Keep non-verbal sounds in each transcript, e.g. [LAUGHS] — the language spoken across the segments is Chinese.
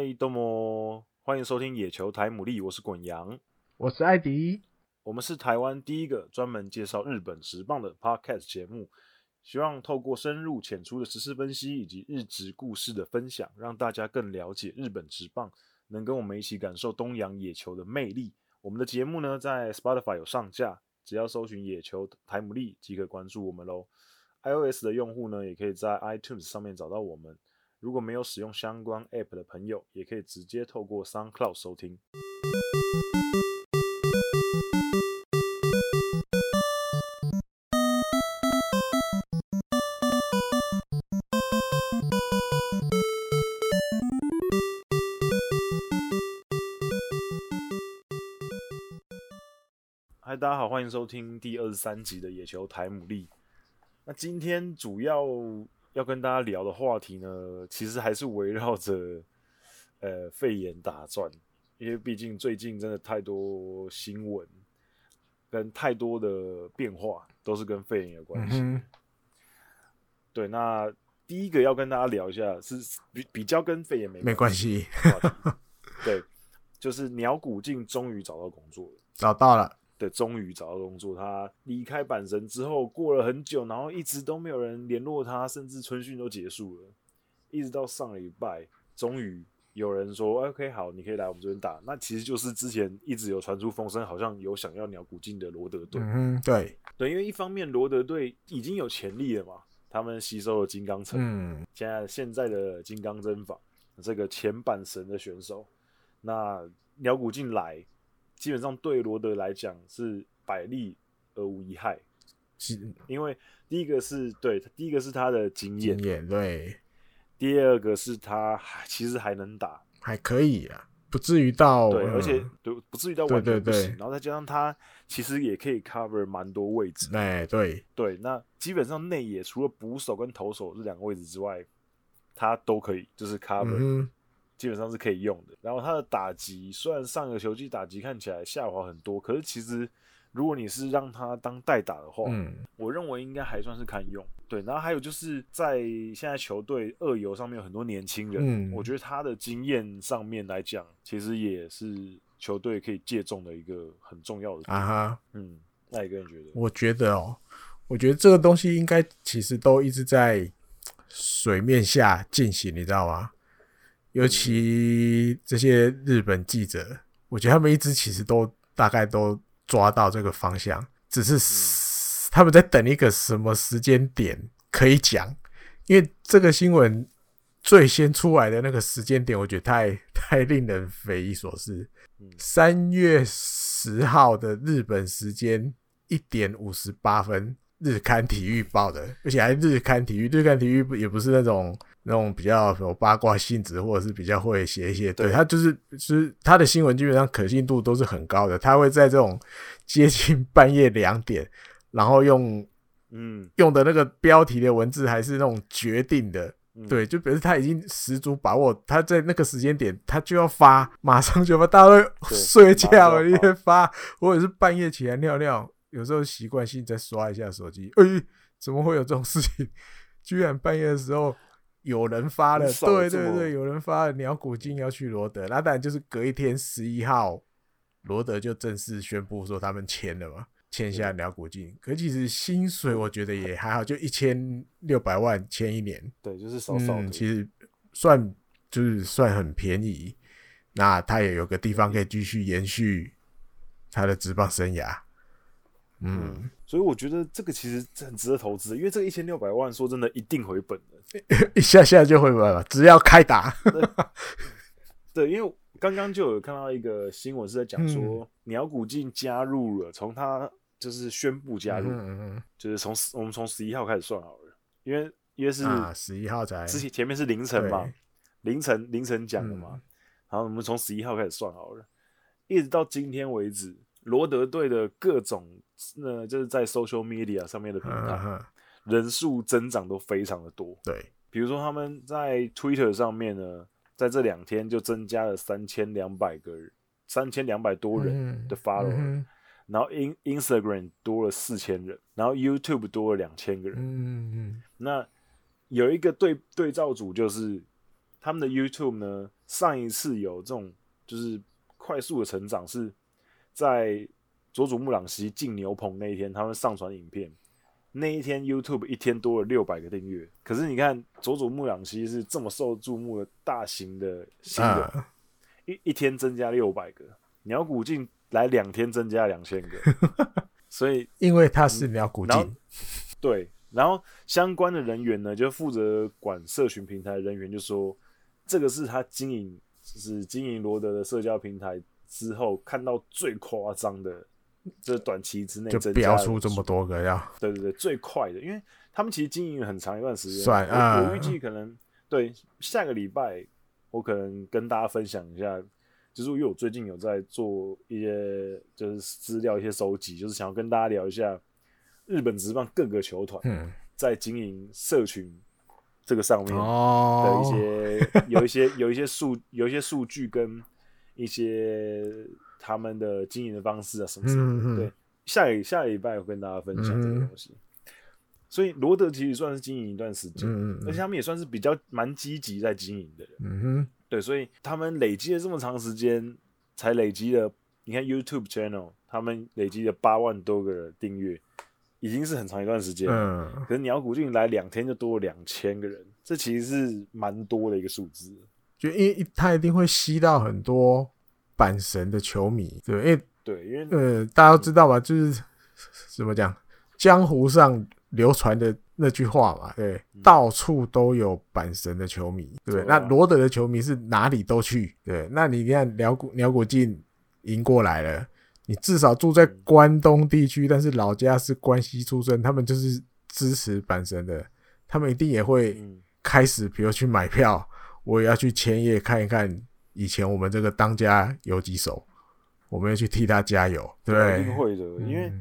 嗨，多么欢迎收听野球台牡蛎，我是滚羊，我是艾迪，我们是台湾第一个专门介绍日本职棒的 Podcast 节目，希望透过深入浅出的时事分析以及日职故事的分享，让大家更了解日本职棒，能跟我们一起感受东洋野球的魅力。我们的节目呢，在 Spotify 有上架，只要搜寻野球台牡蛎即可关注我们喽。iOS 的用户呢，也可以在 iTunes 上面找到我们。如果没有使用相关 App 的朋友，也可以直接透过 SoundCloud 收听。嗨，大家好，欢迎收听第二十三集的野球台牡蛎。那今天主要。要跟大家聊的话题呢，其实还是围绕着呃肺炎打转，因为毕竟最近真的太多新闻跟太多的变化都是跟肺炎有关系。嗯。对，那第一个要跟大家聊一下是比比较跟肺炎没没关系。[LAUGHS] 对，就是鸟谷静终于找到工作了，找到了。对，终于找到工作。他离开阪神之后，过了很久，然后一直都没有人联络他，甚至春训都结束了，一直到上礼拜，终于有人说：“OK，好，你可以来我们这边打。”那其实就是之前一直有传出风声，好像有想要鸟谷进的罗德队。嗯，对对，因为一方面罗德队已经有潜力了嘛，他们吸收了金刚城，嗯，现在现在的金刚针法这个前阪神的选手，那鸟谷进来。基本上对罗德来讲是百利而无一害，是。因为第一个是对，第一个是他的经验，对，第二个是他其实还能打，还可以啊，不至于到对，而且对不至于到完全不行，对。对对，然后再加上他其实也可以 cover 蛮多位置，哎，对。对，那基本上内野除了捕手跟投手这两个位置之外，他都可以就是 cover。嗯基本上是可以用的。然后他的打击虽然上个球季打击看起来下滑很多，可是其实如果你是让他当代打的话，嗯，我认为应该还算是堪用。对，然后还有就是在现在球队二游上面有很多年轻人，嗯，我觉得他的经验上面来讲，其实也是球队可以借重的一个很重要的啊哈。嗯，那一个人觉得？我觉得哦，我觉得这个东西应该其实都一直在水面下进行，你知道吗？尤其这些日本记者，我觉得他们一直其实都大概都抓到这个方向，只是他们在等一个什么时间点可以讲。因为这个新闻最先出来的那个时间点，我觉得太太令人匪夷所思。三月十号的日本时间一点五十八分，日刊体育报的，而且还日刊体育，日刊体育也不是那种。那种比较有八卦性质，或者是比较会写一些，对，他就是，就是他的新闻基本上可信度都是很高的。他会在这种 [LAUGHS] 接近半夜两点，然后用嗯用的那个标题的文字还是那种决定的，对，就表示他已经十足把握，他在那个时间点他就要发，马上就发，大家都睡觉了，因为发，或者是半夜起来尿尿，有时候习惯性再刷一下手机，哎、欸，怎么会有这种事情？居然半夜的时候。有人发了，对对对，有人发了鸟谷静要去罗德，那当然就是隔一天十一号，罗德就正式宣布说他们签了嘛，签下鸟谷静。可其实薪水我觉得也还好，就一千六百万签一年，对，就是少少的，嗯，其实算就是算很便宜。那他也有个地方可以继续延续他的职棒生涯。嗯，嗯，所以我觉得这个其实很值得投资，因为这个一千六百万，说真的，一定回本的，[LAUGHS] 一下下就回本了，只要开打。对，[LAUGHS] 对，因为刚刚就有看到一个新闻是在讲说，鸟谷静加入了，从他就是宣布加入，嗯、就是从我们从十一号开始算好了，因为因为是十一号才之前前面是凌晨嘛，凌晨凌晨讲的嘛，嗯、然后我们从十一号开始算好了，一直到今天为止，罗德队的各种。那就是在 social media 上面的平台，啊、人数增长都非常的多。对，比如说他们在 Twitter 上面呢，在这两天就增加了三千两百个人，三千两百多人的 follower，、嗯、然后 in Instagram 多了四千人，然后 YouTube 多了两千个人。嗯嗯。那有一个对对照组就是他们的 YouTube 呢，上一次有这种就是快速的成长，是在佐佐木朗希进牛棚那一天，他们上传影片，那一天 YouTube 一天多了六百个订阅。可是你看佐佐木朗希是这么受注目的大型的新人，啊、一一天增加六百个，鸟谷进来两天增加两千个，[LAUGHS] 所以因为他是鸟谷进，对。然后相关的人员呢，就负责管社群平台的人员就说，这个是他经营，就是经营罗德的社交平台之后看到最夸张的，这短期之内就飙出这么多个呀？对对对，最快的，因为他们其实经营了很长一段时间。算啊，我预计可能对下个礼拜，我可能跟大家分享一下，就是因为我最近有在做一些就是资料一些收集，就是想要跟大家聊一下。日本职棒各个球团在经营社群这个上面的一些 [LAUGHS] 有一些有一些数有一些数据跟一些他们的经营的方式啊什么什么，对，下礼下礼拜我跟大家分享这个东西。所以罗德其实算是经营一段时间，而且他们也算是比较蛮积极在经营的人。嗯哼，对，所以他们累积了这么长时间，才累积了你看 YouTube channel，他们累积了八万多个订阅。已经是很长一段时间，嗯，可是鸟谷俊来两天就多了两千个人，这其实是蛮多的一个数字。就因为他一定会吸到很多阪神的球迷，对，因为对，因为呃，大家都知道吧，就是 [LAUGHS] 怎么讲，江湖上流传的那句话嘛，对，嗯、到处都有阪神的球迷，对，啊、那罗德的球迷是哪里都去，对，那你看辽国辽国进赢过来了。你至少住在关东地区，但是老家是关西出身，他们就是支持阪神的，他们一定也会开始，比如去买票，我也要去千叶看一看以前我们这个当家游击手，我们要去替他加油，对，一定会的，因为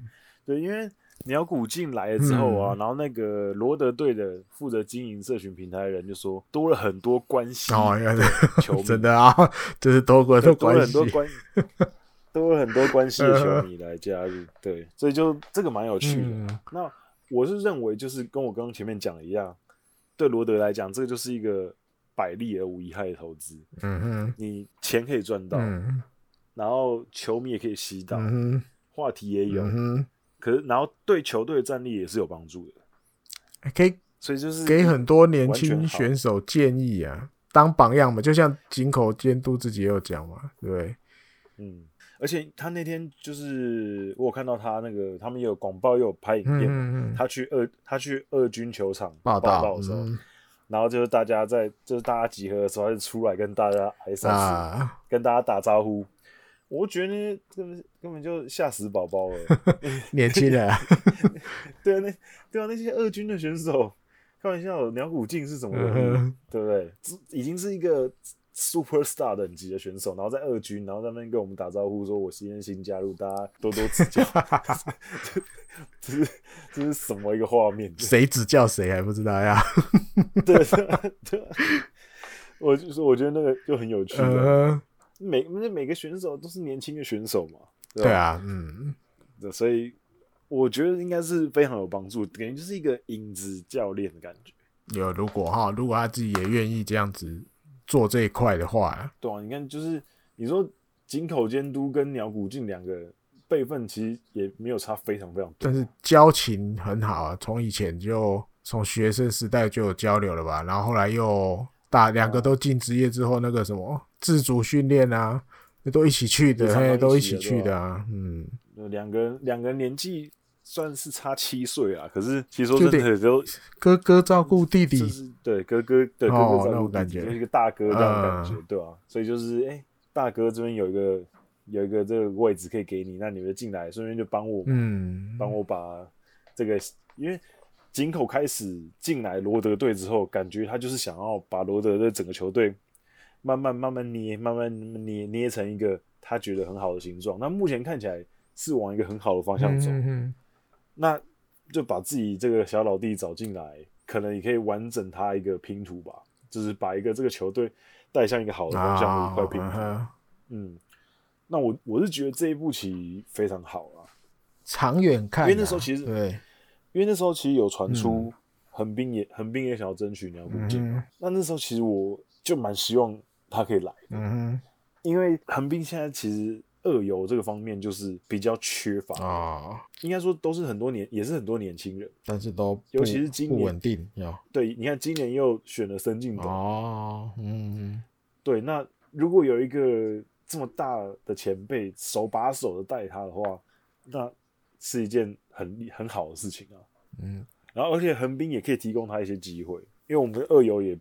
对，因为鸟谷进来了之后啊，然后那个罗德队的负责经营社群平台的人就说，多了很多关系哦，球迷 [LAUGHS] 真的啊，就是多过多关系。都有很多关系的球迷来加入，对，所以就这个蛮有趣的。嗯、那我是认为，就是跟我刚刚前面讲的一样，对罗德来讲，这个就是一个百利而无一害的投资。嗯哼，你钱可以赚到，嗯、然后球迷也可以吸到，嗯、话题也有。嗯、可是，然后对球队的战力也是有帮助的。可以，所以就是给很多年轻选手建议啊，当榜样嘛。就像井口监督自己也有讲嘛，对不对？嗯。而且他那天就是我有看到他那个，他们也有广报，又有拍影片。嗯嗯、他去二他去二军球场报道的时候，嗯、然后就是大家在就是大家集合的时候，他就出来跟大家还算是、啊、跟大家打招呼。我觉得根本根本就吓死宝宝了，[LAUGHS] 年轻人。[LAUGHS] 对啊，那对啊，那些二军的选手，开玩笑，鸟谷静是什么人？嗯、对不对？已经是一个。Superstar 等级的选手，然后在二军，然后在那边跟我们打招呼，说：“我今天新加入，大家多多指教。[LAUGHS] ”这是这是什么一个画面？谁指教谁还不知道呀？[LAUGHS] 对对，我就说，我觉得那个就很有趣。呃、每那每个选手都是年轻的选手嘛，对，对啊，嗯，所以我觉得应该是非常有帮助，感觉就是一个影子教练的感觉。有，如果哈，如果他自己也愿意这样子。做这一块的话，对啊，你看，就是你说井口监督跟鸟谷静两个辈分其实也没有差非常非常多，但是交情很好啊，从以前就从学生时代就有交流了吧，然后后来又大两个都进职业之后，那个什么自主训练啊，都一起去的，嘿，都一起去的啊，嗯，两个两个年纪。算是差七岁啊，可是其实说真的，就哥哥照顾弟弟，是对哥哥对哥哥照顾弟弟，就是一个大哥这样的感觉，对吧？所以就是，哎，大哥这边有一个有一个这个位置可以给你，那你们进来，顺便就帮我，嗯，帮我把这个，因为井口开始进来罗德队之后，感觉他就是想要把罗德的整个球队慢慢慢慢捏，慢慢捏捏成一个他觉得很好的形状。那目前看起来是往一个很好的方向走。那就把自己这个小老弟找进来，可能也可以完整他一个拼图吧，就是把一个这个球队带向一个好的方向的一块拼图。啊、嗯，那我我是觉得这一步棋非常好啊，长远看、啊，因为那时候其实对，因为那时候其实有传出横滨也横滨也想要争取鸟谷进，嗯、那那时候其实我就蛮希望他可以来的。嗯哼，因为横滨现在其实二游这个方面就是比较缺乏啊，哦、应该说都是很多年，也是很多年轻人，但是都尤其是今年不稳定。对，你看今年又选了申进斗哦，嗯，对，那如果有一个这么大的前辈手把手的带他的话，那是一件很很好的事情啊。嗯，然后而且横滨也可以提供他一些机会，因为我们的二游也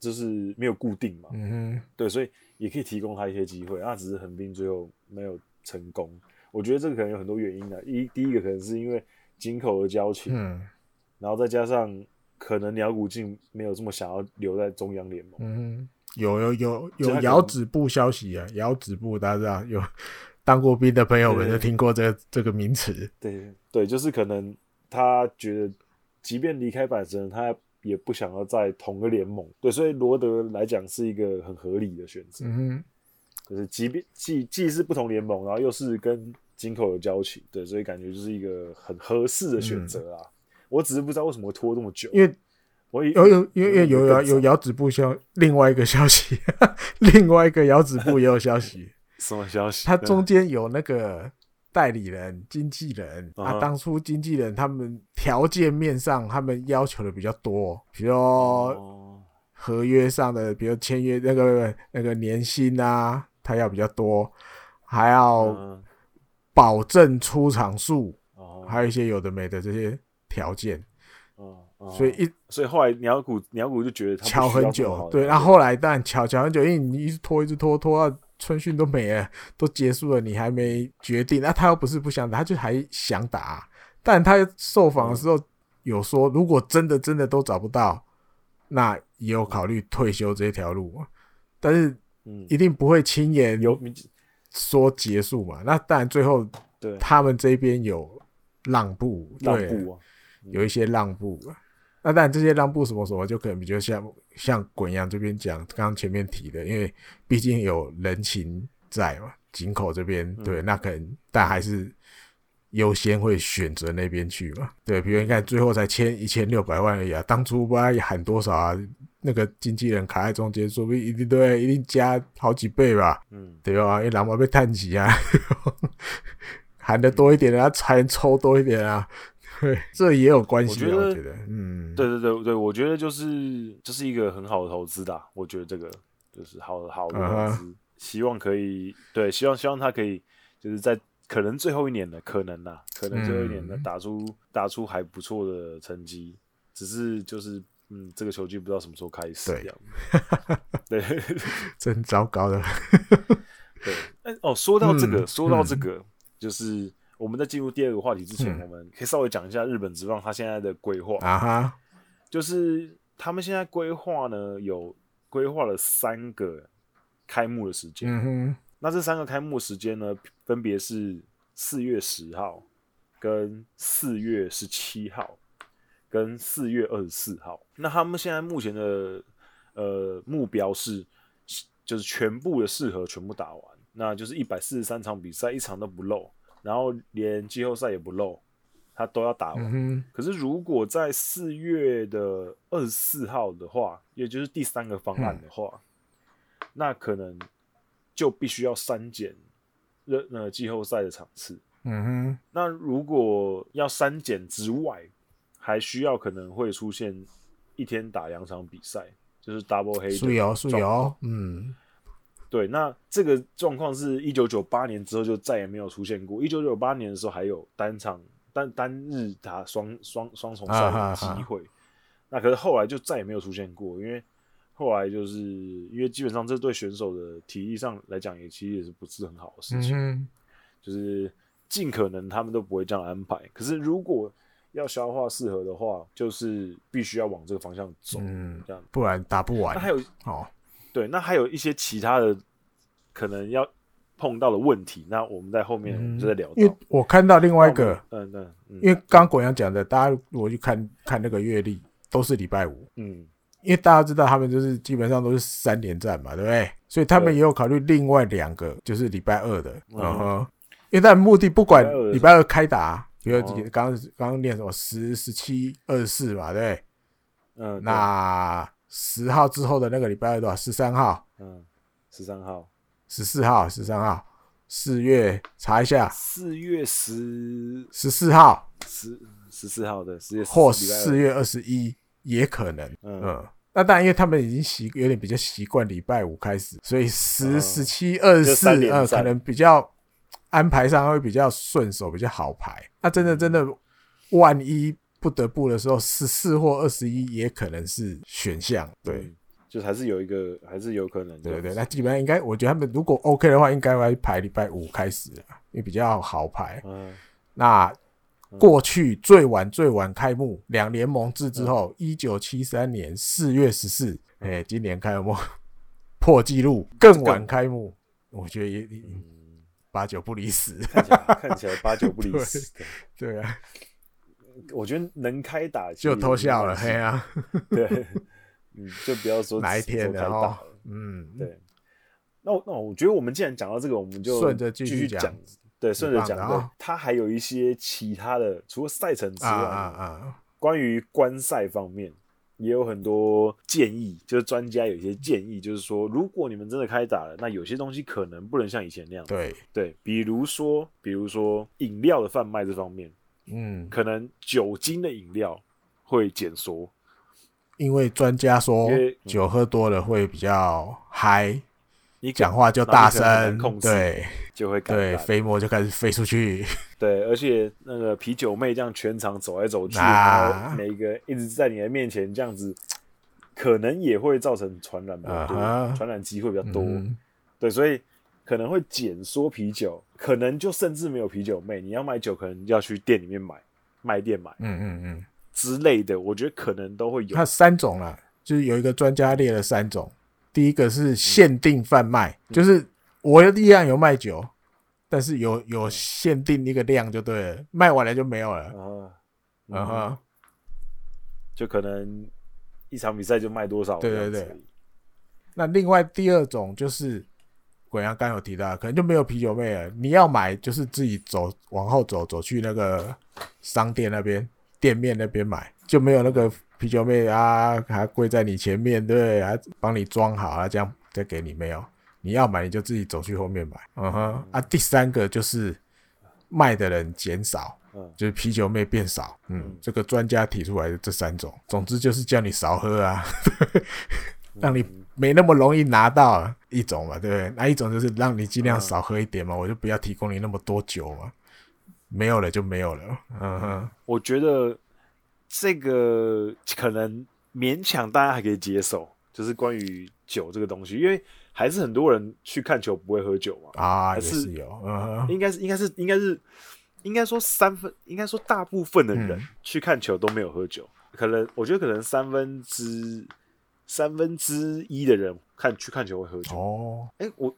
就是没有固定嘛，嗯哼，对，所以也可以提供他一些机会。那只是横滨最后没有成功，我觉得这个可能有很多原因的。一第一个可能是因为井口的交情，嗯，然后再加上可能鸟谷静没有这么想要留在中央联盟。嗯，有有有有遥指部消息啊，遥指部大家知道有 [LAUGHS] 当过兵的朋友们就听过这个这个名词。对对，就是可能他觉得，即便离开阪神，他也不想要在同个联盟。对，所以罗德来讲是一个很合理的选择。嗯。就是，即便既既是不同联盟，然后又是跟金口有交情，对，所以感觉就是一个很合适的选择啊。嗯、我只是不知道为什么会拖这么久，因为我有有因为有有有遥指部消另外一个消息，另外一个遥指部也有消息，什么消息？它中间有那个代理人、经纪人啊，啊，当初经纪人他们条件面上他们要求的比较多，比如说合约上的，比如签约那个那个年薪啊。他要比较多，还要保证出场数，嗯，还有一些有的没的这些条件，嗯嗯，所以一所以后来鸟谷鸟谷就觉得他乔很久，对，然后后来但敲敲很久，因为你一直拖一直拖拖到春训都没了，都结束了，你还没决定，那他又不是不想打，他就还想打，但他受访的时候有说，如果真的真的都找不到，那也有考虑退休这条路，但是。一定不会轻言有说结束嘛？那当然最后对他们这边有让步，让步啊，有一些让步。那当然这些让步什么什么，就可能比较像像滚阳这边讲，刚刚前面提的，因为毕竟有人情在嘛，井口这边对，那可能但还是优先会选择那边去嘛。对，比如你看最后才签一千六百万而已啊，当初不知道也喊多少啊？那个经纪人卡在中间，说不定一定对，一定加好几倍吧？嗯，对吧？因为狼毛被探起啊，[LAUGHS] 喊的多一点的，他才能抽多一点啊。对，[LAUGHS] 这也有关系，我觉得。嗯，对对对对，我觉得就是这、就是一个很好的投资的。我觉得这个就是好好的投资，uh -huh. 希望可以对，希望希望他可以就是在可能最后一年的可能呐，可能最后一年的打出、嗯、打出还不错的成绩，只是就是。嗯，这个球季不知道什么时候开始。对，[LAUGHS] 对，真糟糕的。[LAUGHS] 对，哎哦，说到这个，嗯、说到这个、嗯，就是我们在进入第二个话题之前，嗯、我们可以稍微讲一下日本职棒他现在的规划啊哈。就是他们现在规划呢，有规划了三个开幕的时间。嗯哼。那这三个开幕时间呢，分别是四月十号跟四月十七号。跟四月二十四号，那他们现在目前的呃目标是，就是全部的适合全部打完，那就是一百四十三场比赛，一场都不漏，然后连季后赛也不漏，他都要打完。嗯、可是如果在四月的二十四号的话，也就是第三个方案的话，嗯、那可能就必须要删减热呃季后赛的场次。嗯哼，那如果要删减之外，还需要可能会出现一天打两场比赛，就是 double header。是有是有，嗯，对。那这个状况是一九九八年之后就再也没有出现过。一九九八年的时候还有单场单单日打双双双重赛的机会，那可是后来就再也没有出现过，因为后来就是因为基本上这对选手的体力上来讲也其实也是不是很好的事情，嗯、就是尽可能他们都不会这样安排。可是如果要消化适合的话，就是必须要往这个方向走，嗯，这样不然打不完。那还有哦，对，那还有一些其他的可能要碰到的问题，那我们在后面就在聊、嗯。因为我看到另外一个，嗯嗯，嗯，因为刚刚国阳讲的，大家如果去看看那个月历，都是礼拜五，嗯，因为大家知道他们就是基本上都是三连战嘛，对不对？所以他们也有考虑另外两个，就是礼拜二的，嗯哼，因为他的目的不管礼拜二开打。比如刚刚念什么十十七二十四嘛，对，嗯，那十号之后的那个礼拜二多少？十三号。嗯，十三号。十四号，十三号。四月查一下。四月十十四号。十十四号的四月或四月二十一也可能。嗯。嗯那当然，因为他们已经习有点比较习惯礼拜五开始，所以十、十七、二十四呃，可能比较安排上会比较顺手，比较好排。那真的真的，万一不得不的时候，十四或二十一也可能是选项。对，嗯、就还是有一个，还是有可能。对对对，那基本上应该，我觉得他们如果 OK 的话，应该会排礼拜五开始，因为比较好排。嗯，那。过去最晚最晚开幕两联盟制之后，一九七三年四月十四，哎，今年开幕 [LAUGHS] 破纪录，更晚开幕，我觉得也八九不离十，看看起来八九不离十，[LAUGHS] 对啊，我觉得能开打就偷笑了，嘿啊，[LAUGHS] 对，嗯，就不要说哪一天然后，嗯，对，那我那我觉得我们既然讲到这个，我们就顺着继续讲。对，顺着讲，它还有一些其他的，除了赛程之外，啊啊啊、关于观赛方面也有很多建议，就是专家有一些建议，就是说，如果你们真的开打了，那有些东西可能不能像以前那样。对。对，比如说，比如说饮料的贩卖这方面，嗯，可能酒精的饮料会减缩，因为专家说酒喝多了会比较嗨。你讲话就大声，对，就会对飞沫就开始飞出去。[LAUGHS] 对，而且那个啤酒妹这样全场走来走去，然后每一个一直在你的面前这样子，可能也会造成传染比较多，传染机会比较多。对，所以可能会减缩啤酒，可能就甚至没有啤酒妹。你要买酒，可能要去店里面买，卖店买，嗯嗯嗯之类的。我觉得可能都会有。它三种了，就是有一个专家列了三种。第一个是限定贩卖，嗯、就是我一样有卖酒，嗯、但是有有限定一个量就对了，卖完了就没有了。啊，嗯哼，就可能一场比赛就卖多少？对对对。那另外第二种就是，鬼阳刚有提到，可能就没有啤酒妹了。你要买就是自己走往后走，走去那个商店那边店面那边买，就没有那个。啤酒妹啊，还跪在你前面，对，还帮你装好啊，这样再给你没有？你要买你就自己走去后面买。嗯哼，啊，第三个就是卖的人减少，嗯，就是啤酒妹变少。嗯，这个专家提出来的这三种，总之就是叫你少喝啊，[LAUGHS] 让你没那么容易拿到一种嘛，对不对？那一种就是让你尽量少喝一点嘛，我就不要提供你那么多酒嘛，没有了就没有了。嗯哼，我觉得。这个可能勉强大家还可以接受，就是关于酒这个东西，因为还是很多人去看球不会喝酒嘛。啊，还是，是有，应该是应该是应该是应该说三分，应该说大部分的人去看球都没有喝酒，嗯、可能我觉得可能三分之三分之一的人看去看球会喝酒。哦，哎，我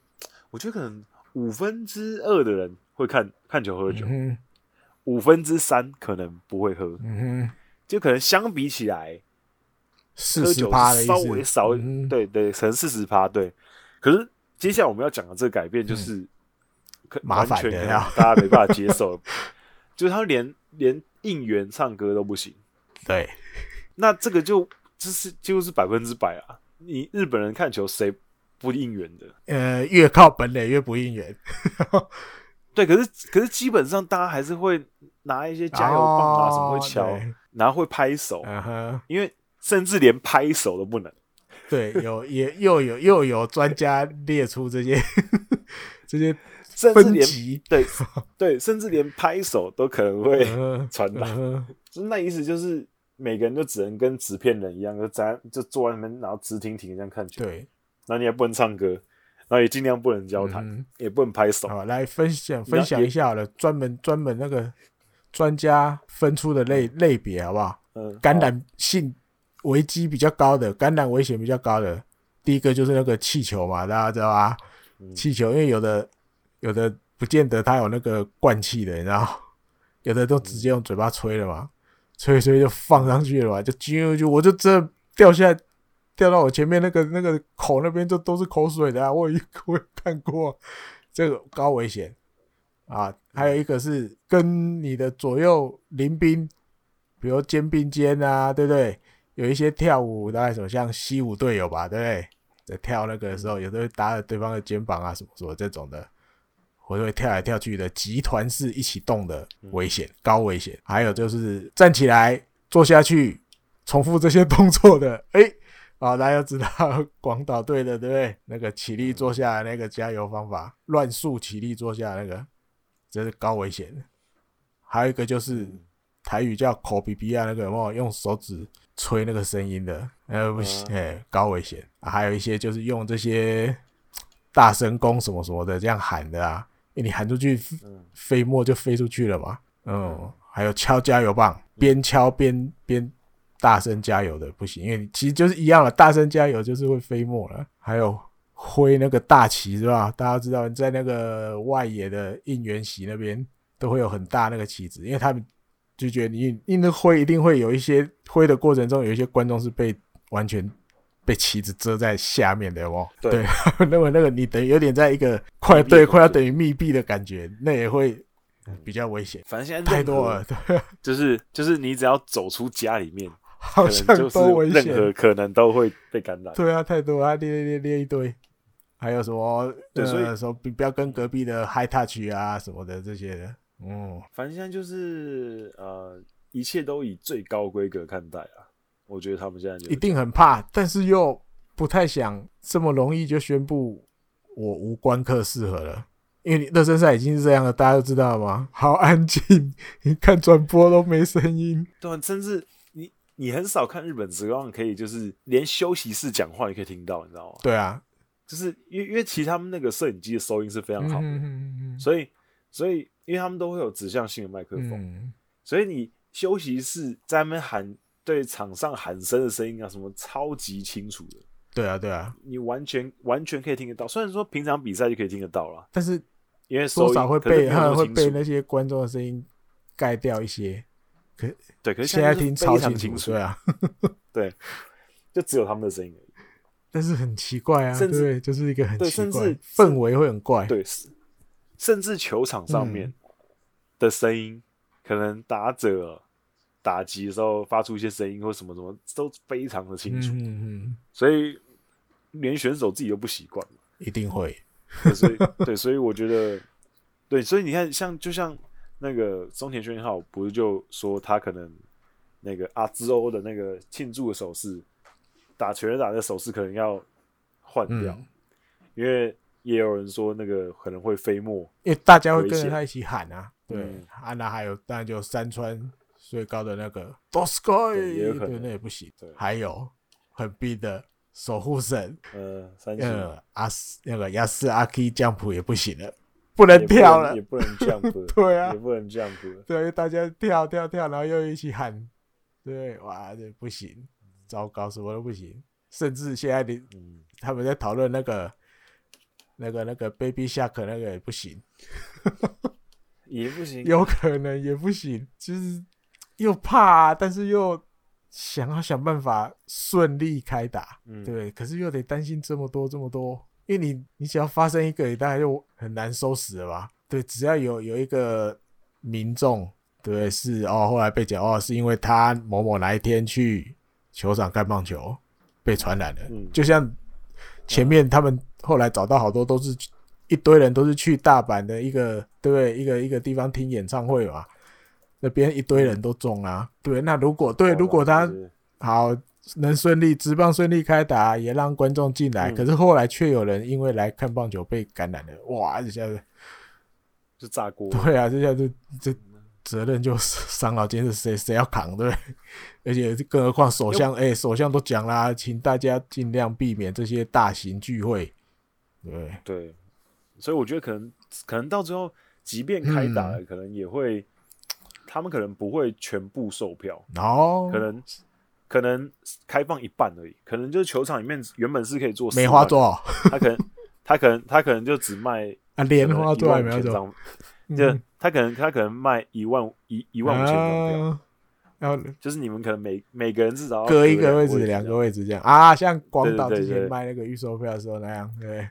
我觉得可能五分之二的人会看看球喝酒，五分之三可能不会喝。嗯就可能相比起来，喝酒稍微少，嗯、对对，可能四十趴对。可是接下来我们要讲的这个改变就是，嗯、麻烦的呀，[LAUGHS] 大家没办法接受。就是他连连应援唱歌都不行，对。那这个就就是几乎是百分之百啊！你日本人看球谁不应援的？呃，越靠本垒越不应援。[LAUGHS] 对，可是可是基本上大家还是会拿一些加油棒啊什么会敲。然后会拍手，uh huh. 因为甚至连拍手都不能。对，有也又有又有专家列出这些 [LAUGHS] 这些分级，对对，甚至连拍手都可能会传达。Uh 那意思就是每个人都只能跟纸片人一样，就站就坐在那边，然后直挺挺这样看球。对，然后你也不能唱歌，然后也尽量不能交谈，uh. 也不能拍手。好，来分享分享一下好了，专门专门那个。专家分出的类类别好不好？嗯，感染性危机比较高的，感染危险比较高的，第一个就是那个气球嘛，大家知道吧？气球，因为有的有的不见得它有那个灌气的，你知道？有的都直接用嘴巴吹了嘛，吹一吹就放上去了嘛，就啾就我就这掉下来，掉到我前面那个那个口那边就都是口水的啊！我 [LAUGHS] 我有看过，这个高危险。啊，还有一个是跟你的左右邻兵，比如肩并肩啊，对不对？有一些跳舞，大概什么像西武队友吧，对不对？在跳那个的时候，有的会搭着对方的肩膀啊，什么什么这种的，或者会跳来跳去的集团式一起动的危险，高危险。还有就是站起来坐下去，重复这些动作的，哎，啊，大家要知道 [LAUGHS] 广岛队的，对不对？那个起立坐下来那个加油方法，乱数起立坐下那个，这是高危险。还有一个就是台语叫口鼻鼻啊，那个有没有用手指吹那个声音的？呃，不行，哎，高危险。还有一些就是用这些大声公什么什么的这样喊的啊，因为你喊出去，飞沫就飞出去了嘛。嗯，还有敲加油棒，边敲边边大声加油的不行，因为其实就是一样了，大声加油就是会飞沫了。还有挥那个大旗是吧？大家知道在那个外野的应援席那边都会有很大那个旗子，因为他们就觉得你你那挥一定会有一些挥的过程中有一些观众是被完全。被旗子遮在下面的哦，对，[LAUGHS] 那么那个你等于有点在一个快对快要等于密闭的感觉，那也会比较危险。反正现在太多了，对，[LAUGHS] 就是就是你只要走出家里面，好像都危险，任何可能都会被感染。对啊，太多啊，列列列列一堆，还有什么？对，所以说不要跟隔壁的 high touch 啊什么的这些的。嗯，反正现在就是呃，一切都以最高规格看待啊。我觉得他们现在就一定很怕，但是又不太想这么容易就宣布我无关客适合了，因为热身赛已经是这样了，大家都知道吗？好安静，你看转播都没声音。对，甚至你你很少看日本职棒可以就是连休息室讲话也可以听到，你知道吗？对啊，就是因为因为其实他们那个摄影机的收音是非常好的，所以所以因为他们都会有指向性的麦克风，嗯、所以你休息室在那边喊。对场上喊声的声音啊，什么超级清楚的。对啊，对啊，你完全完全可以听得到。虽然说平常比赛就可以听得到了，但是因为多少会被会被那些观众的声音盖掉一些。可对，可是现在听超级清楚，啊，对，就只有他们的声音而已。但是很奇怪啊，甚至就是一个很奇怪，甚至氛围会很怪。对，甚至球场上面的声音可能打者。打击的时候发出一些声音或什么什么都非常的清楚，嗯嗯，所以连选手自己都不习惯，一定会，所以对，[LAUGHS] 所以我觉得，对，所以你看，像就像那个松田宣浩，不是就说他可能那个阿兹欧的那个庆祝的手势，打全垒打的手势可能要换掉，嗯，因为也有人说那个可能会飞沫，因为大家会跟着他一起喊啊，对，嗯，啊，那还有当然就山川。最高的那个 DOSUKOI 对，那也不行。对，还有很逼的守护神，呃，呃，阿斯那个亚斯阿 K jump 也不行了，不能跳了，也不能 jump，[LAUGHS] 对啊，也不能 jump，对，大家跳跳跳，然后又一起喊，对，哇，这不行，糟糕，什么都不行，甚至现在你、嗯、他们在讨论那个那个那个 Baby Shark 那个也不行，也不行，[LAUGHS] 有可能也不行，就是。又怕，但是又想要想办法顺利开打，嗯，对。可是又得担心这么多这么多，因为你你只要发生一个，你大概就很难收拾了吧？对，只要有有一个民众，对，是哦，后来被讲哦，是因为他某某哪一天去球场看棒球被传染了，嗯，就像前面他们后来找到好多都是一堆人都是去大阪的一个对一个一个地方听演唱会嘛。那边一堆人都中啊，对，那如果对，如果他好能顺利直棒顺利开打，也让观众进来，可是后来却有人因为来看棒球被感染了，哇，这下子就炸锅。对啊，这下子这责任就伤脑筋，是谁谁要扛？对，而且更何况首相，哎，首相都讲啦，请大家尽量避免这些大型聚会。对对，所以我觉得可能可能到最后，即便开打了，可能也会。他们可能不会全部售票，哦，可能可能开放一半而已，可能就是球场里面原本是可以做梅花座，他可能 [LAUGHS] 他可能他可能就只卖啊莲花座还没有张，就他可能他可能卖一万一一万五千张票，然后就是你们可能每每个人至少隔一个位置两个位置这样。啊，像广岛之前卖那个预售票的时候那样，对，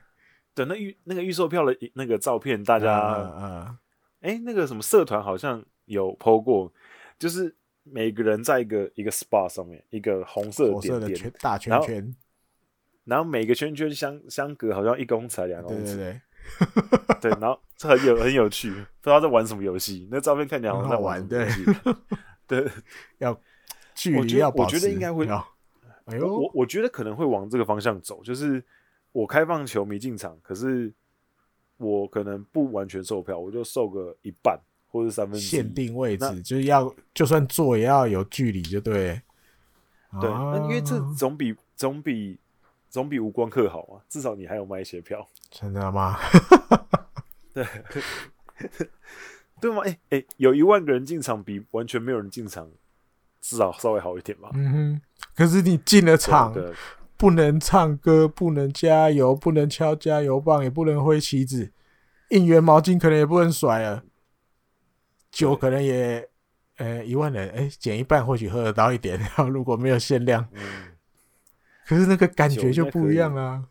对，那预那个预售票的那个照片，大家嗯，哎，那个什么社团好像。有 po 过，就是每个人在一个一个 SPA 上面，一个红色的点点大圈圈，然后，然后每个圈圈相相隔好像一公尺两公尺，对对对，对，然后这很有很有趣，不知道在玩什么游戏。那照片看起来好像在玩对对，[LAUGHS] 要距离要保持，我觉得应该会。哎呦，我我觉得可能会往这个方向走，就是我开放球迷进场，可是我可能不完全售票，我就售个一半或者三分之一。限定位置就是要就算坐也要有距离，就对。对，那因为这总比总比总比无光客好嘛，至少你还有卖一些票。[LAUGHS] 真的吗？[LAUGHS] 对，[LAUGHS] 对吗？哎、欸、哎、欸，有一万个人进场比完全没有人进场至少稍微好一点吧。嗯哼。可是你进了场，不能唱歌，不能加油，不能敲加油棒，也不能挥旗子，应援毛巾可能也不能甩了，酒可能也，呃，一万人，哎、欸，减一半或许喝得到一点。[LAUGHS] 然后如果没有限量，嗯、可是那个感觉就不一样啊。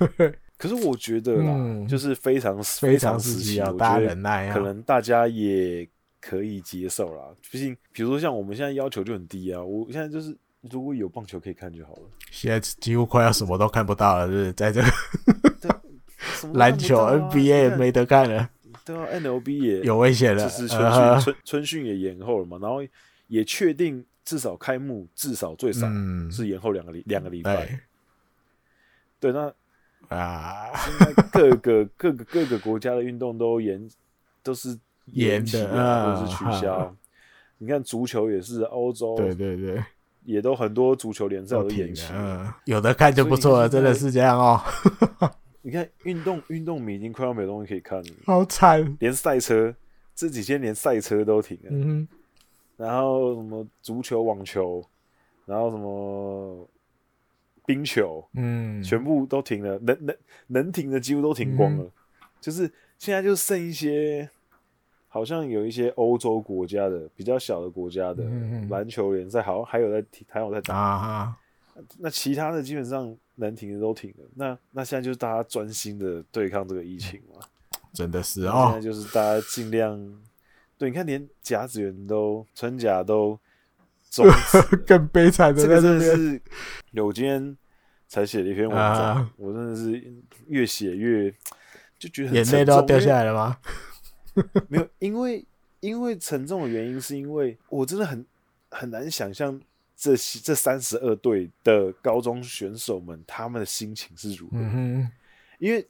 [LAUGHS] 可是我觉得啦，嗯、就是非常非常时期要大家忍耐啊，可能大家也可以接受啦。毕竟，比如说像我们现在要求就很低啊，我现在就是。如果有棒球可以看就好了。现在几乎快要什么都看不到了，就是？在这个篮球 NBA 也没得看了。对啊，MLB 也有危险了。就是春训春春训也延后了嘛，然后也确定至少开幕至少最少是延后两个礼两个礼拜。对，那啊，现在各个 [LAUGHS] 各个各个国家的运动都延都是延期啊，或是取消。你看足球也是欧洲，对对对。也都很多足球联赛都延期，嗯，有的看就不错了，真的是这样哦。你看运动运动迷已经快要没东西可以看了，好惨，连赛车这几天连赛车都停了，嗯，然后什么足球、网球，然后什么冰球，嗯，全部都停了，能能能停的几乎都停光了，就是现在就剩一些。好像有一些欧洲国家的比较小的国家的篮球联赛，好像还有在踢，还有在打。啊、那其他的基本上能停的都停了。那那现在就是大家专心的对抗这个疫情嘛。[LAUGHS] 真的是啊。现在就是大家尽量。哦、对，你看连甲子园都春甲都 [LAUGHS] 更悲惨的这个真的是。我今天才写了一篇文章，啊、我真的是越写越就觉得眼泪都要掉下来了吗？没有，因为因为沉重的原因，是因为我真的很很难想象这这三十二队的高中选手们他们的心情是如何。因为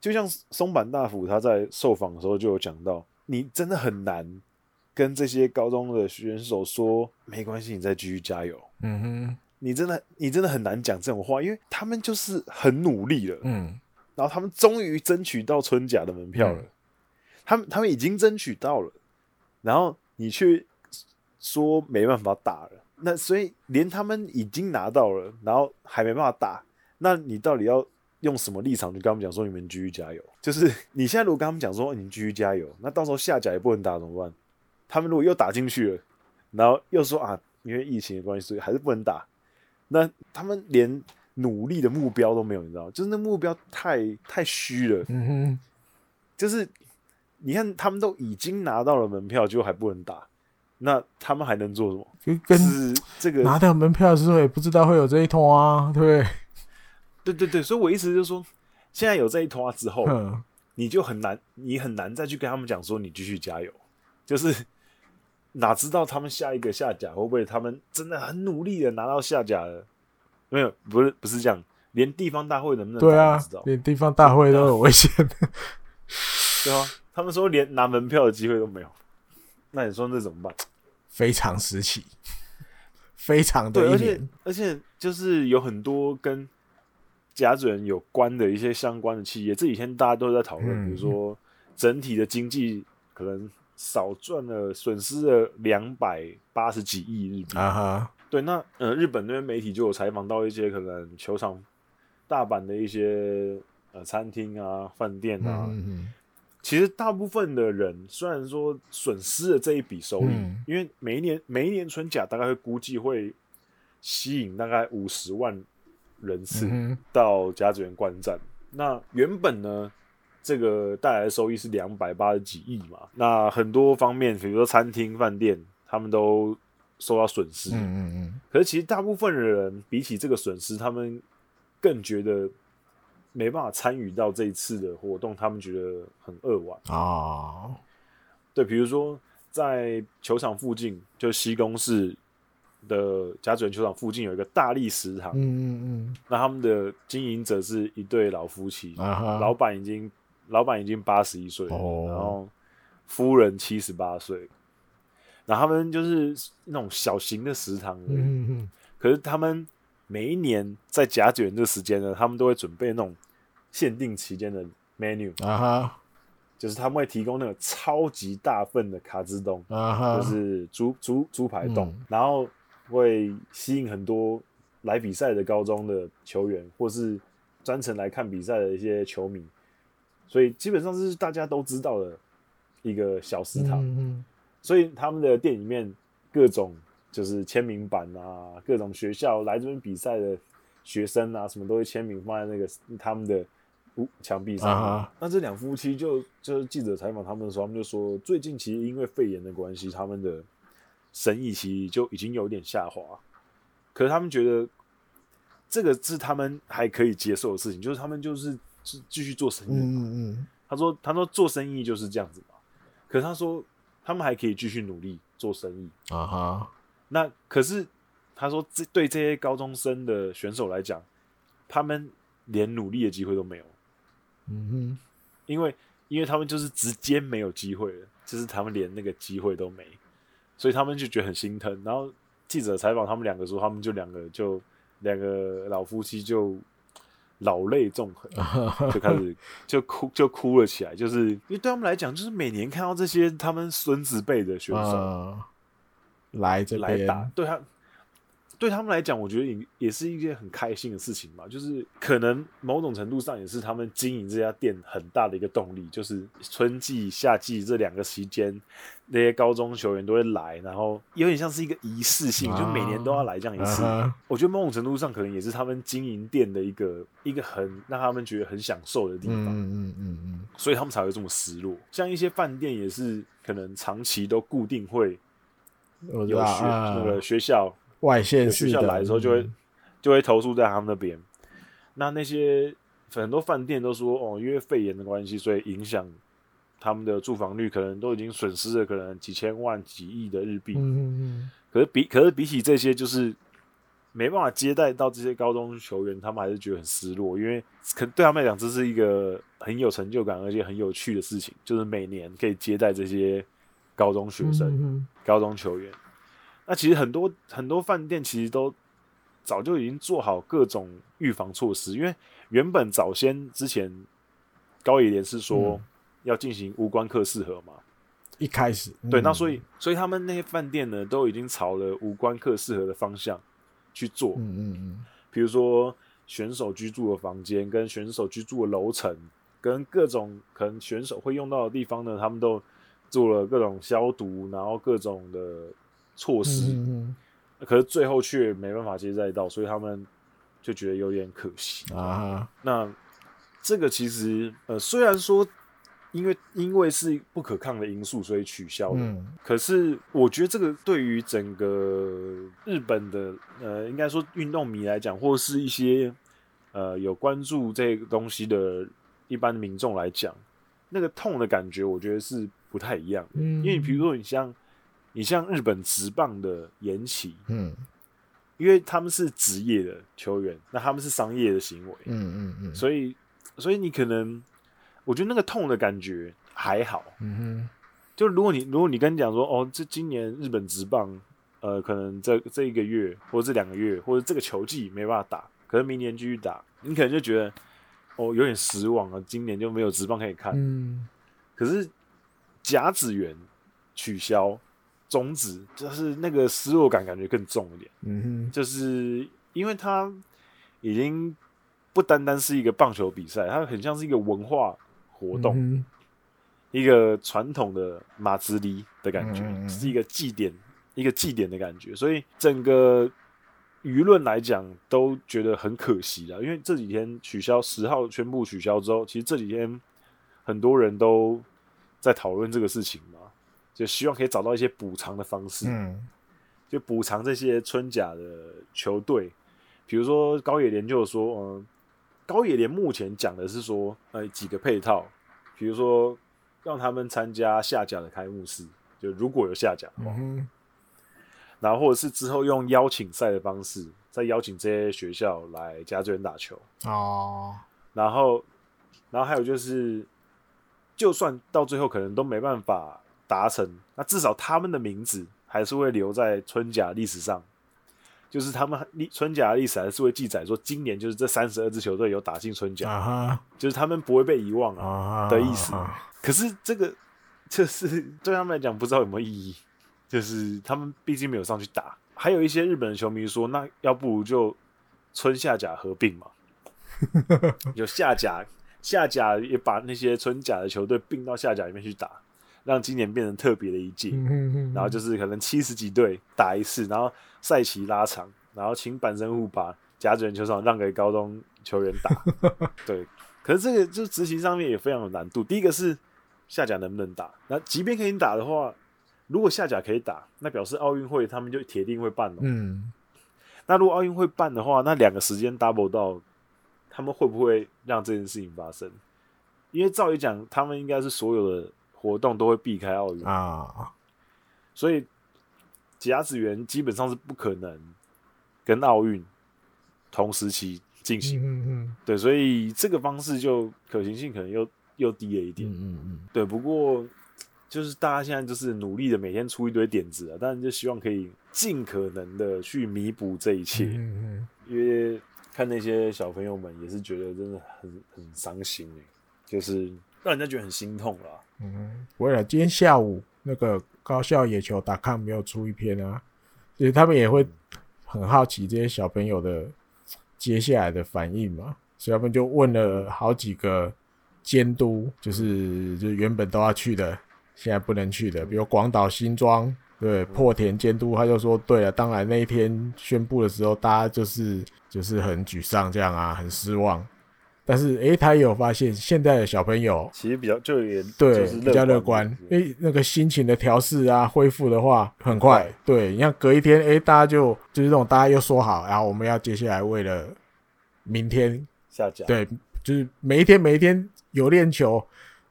就像松坂大辅他在受访的时候就有讲到，你真的很难跟这些高中的选手说没关系，你再继续加油。嗯哼，你真的你真的很难讲这种话，因为他们就是很努力了。嗯，然后他们终于争取到春假的门票了。他们他们已经争取到了，然后你却说没办法打了，那所以连他们已经拿到了，然后还没办法打，那你到底要用什么立场去跟他们讲说你们继续加油？就是 [LAUGHS] 你现在如果跟他们讲说你继续加油，那到时候下甲也不能打怎么办？他们如果又打进去了，然后又说啊，因为疫情的关系，所以还是不能打，那他们连努力的目标都没有，你知道？就是那目标太太虚了，嗯哼，就是。你看，他们都已经拿到了门票，就还不能打，那他们还能做什么？就跟这个拿到门票的时候也不知道会有这一拖啊，对对对对对，所以我意思就是说，现在有这一拖之后，呵你就很难，你很难再去跟他们讲说你继续加油，就是哪知道他们下一个下甲会不会他们真的很努力的拿到下甲了？没有，不是不是这样，连地方大会能不能对啊？连地方大会都有危险，对啊。他们说连拿门票的机会都没有，那你说那怎么办？非常时期，非常的对，而且而且就是有很多跟甲子园有关的一些相关的企业，这几天大家都在讨论，嗯、比如说整体的经济可能少赚了，损失了两百八十几亿日币。啊哈，对，那呃，日本那边媒体就有采访到一些可能球场大阪的一些呃餐厅啊、饭店啊。嗯嗯其实大部分的人虽然说损失了这一笔收益，嗯、因为每一年每一年春假大概会估计会吸引大概五十万人次到甲子园观战。嗯、那原本呢，这个带来的收益是两百八十几亿嘛。那很多方面，比如说餐厅、饭店，他们都受到损失。嗯嗯嗯。可是其实大部分的人比起这个损失，他们更觉得没办法参与到这一次的活动，他们觉得很扼腕啊。对，比如说在球场附近，就西宫市的甲子园球场附近有一个大力食堂。嗯嗯嗯。那他们的经营者是一对老夫妻，啊、老板已经老板已经八十一岁然后夫人七十八岁。然后他们就是那种小型的食堂，嗯嗯，可是他们每一年在甲子园这时间呢，他们都会准备那种限定期间的 menu 啊哈，就是他们会提供那个超级大份的卡兹冻啊哈，就是猪猪猪排冻，嗯，然后会吸引很多来比赛的高中的球员，或是专程来看比赛的一些球迷，所以基本上是大家都知道的一个小食堂。嗯嗯。所以他们的店里面各种就是签名版啊，各种学校来这边比赛的学生啊，什么都会签名放在那个他们的墙壁上。啊、那这两夫妻就就是记者采访他们的时候，他们就说，最近其实因为肺炎的关系，他们的生意其实就已经有点下滑。可是他们觉得这个是他们还可以接受的事情，就是他们就是继续做生意。嗯嗯，他说他说做生意就是这样子嘛。可是他说。他们还可以继续努力做生意啊哈。那可是他说，这对这些高中生的选手来讲，他们连努力的机会都没有。嗯哼，因为因为他们就是直接没有机会了，就是他们连那个机会都没，所以他们就觉得很心疼。然后记者采访他们两个说，他们就两个就两个老夫妻就。老泪纵横，[LAUGHS] 就开始就哭就哭了起来，就是因为对他们来讲，就是每年看到这些他们孙子辈的选手、呃、来这来打，对他对他们来讲，我觉得也也是一件很开心的事情嘛。就是可能某种程度上也是他们经营这家店很大的一个动力，就是春季、夏季这两个期间。那些高中球员都会来，然后有点像是一个仪式性，就每年都要来这样一次。Uh. 我觉得某种程度上可能也是他们经营店的一个一个很让他们觉得很享受的地方。嗯嗯嗯嗯，所以他们才会这么失落。像一些饭店也是可能长期都固定会有学那个学校外县学校来的时候就会就会投诉在他们那边。那那些很多饭店都说哦，因为肺炎的关系，所以影响。他们的住房率可能都已经损失了可能几千万、几亿的日币。嗯嗯。可是比可是比起这些，就是没办法接待到这些高中球员，他们还是觉得很失落，因为可对他们来讲，这是一个很有成就感而且很有趣的事情，就是每年可以接待这些高中学生、嗯、高中球员。那其实很多很多饭店其实都早就已经做好各种预防措施，因为原本早先之前高野连是说。嗯要进行无关客适合嘛？一开始，对，那所以，所以他们那些饭店呢，都已经朝了无关客适合的方向去做。嗯嗯嗯。比如说选手居住的房间，跟选手居住的楼层，跟各种可能选手会用到的地方呢，他们都做了各种消毒，然后各种的措施。嗯嗯。可是最后却没办法接载到，所以他们就觉得有点可惜啊。那这个其实，呃，虽然说。因为因为是不可抗的因素，所以取消了。嗯。可是我觉得这个对于整个日本的呃，应该说运动迷来讲，或是一些呃有关注这个东西的一般民众来讲，那个痛的感觉，我觉得是不太一样。嗯。因为比如说你像你像日本职棒的延期，嗯，因为他们是职业的球员，那他们是商业的行为，嗯嗯嗯，所以所以你可能。我觉得那个痛的感觉还好，嗯哼，就如果你如果你跟你讲说，哦，这今年日本职棒，呃，可能这这一个月或者这两个月或者这个球季没办法打，可能明年继续打，你可能就觉得，哦，有点失望啊，今年就没有职棒可以看。嗯，可是甲子园取消终止，就是那个失落感感觉更重一点。嗯哼，就是因为它已经不单单是一个棒球比赛，它很像是一个文化。活动，嗯、一个传统的马兹里的感觉，嗯，是一个祭典，一个祭典的感觉，所以整个舆论来讲都觉得很可惜啦。因为这几天取消十号宣布取消之后，其实这几天很多人都在讨论这个事情嘛，就希望可以找到一些补偿的方式。嗯，就补偿这些春甲的球队。比如说高野联就说，嗯，高野联目前讲的是说，呃，几个配套，比如说让他们参加下甲的开幕式，就如果有下甲的话，嗯、然后或者是之后用邀请赛的方式，再邀请这些学校来甲子园打球。哦，然后，然后还有就是，就算到最后可能都没办法达成，那至少他们的名字还是会留在春甲历史上。就是他们历春甲的历史还是会记载说，今年就是这三十二支球队有打进春甲，uh huh. 就是他们不会被遗忘啊的意思。Uh. 可是这个就是对他们来讲不知道有没有意义，就是他们毕竟没有上去打。还有一些日本的球迷说，那要不如就春夏甲合并嘛，[LAUGHS] 有夏甲，夏甲也把那些春甲的球队并到下甲里面去打。让今年变成特别的一届，然后就是可能七十几队打一次，然后赛期拉长，然后请板神户把甲子园球场让给高中球员打。[LAUGHS] 对，可是这个就执行上面也非常有难度。第一个是下甲能不能打？那即便可以打的话，如果下甲可以打，那表示奥运会他们就铁定会办了。嗯，那如果奥运会办的话，那两个时间 double 到，他们会不会让这件事情发生？因为照理讲，他们应该是所有的。活动都会避开奥运啊，所以甲子园基本上是不可能跟奥运同时期进行。嗯嗯，对，所以这个方式就可行性可能又又低了一点。嗯嗯，对，不过就是大家现在就是努力的每天出一堆点子啊，但是就希望可以尽可能的去弥补这一切。嗯嗯，因为看那些小朋友们也是觉得真的很很伤心哎，就是让人家觉得很心痛啦。嗯，不会了。今天下午那个高校野球 .com 没有出一篇啊，所以他们也会很好奇这些小朋友的接下来的反应嘛，所以他们就问了好几个监督，就是就是原本都要去的，现在不能去的，比如广岛新庄，对，破田监督他就说，对了，当然那一天宣布的时候，大家就是就是很沮丧这样啊，很失望。但是，诶、欸，他也有发现，现在的小朋友其实比较就也对比较乐观，诶、欸，那个心情的调试啊，恢复的话很快。对，你像隔一天，诶、欸，大家就就是这种，大家又说好，然后我们要接下来为了明天下架，对，就是每一天每一天有练球，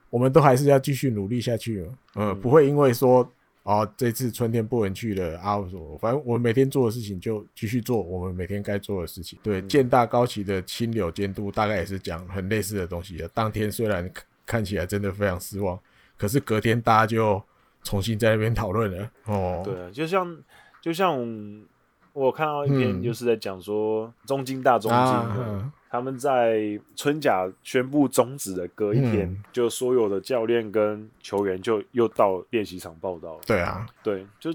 我们都还是要继续努力下去。嗯，嗯不会因为说。哦，这次春天不能去了啊！反正我每天做的事情就继续做我们每天该做的事情。对，建大高崎的青柳监督大概也是讲很类似的东西的。当天虽然看起来真的非常失望，可是隔天大家就重新在那边讨论了。哦，对啊，就像就像我看到一篇就是在讲说中京大中京。他们在春假宣布终止的隔一天，嗯、就所有的教练跟球员就又到练习场报道了。对啊，对，就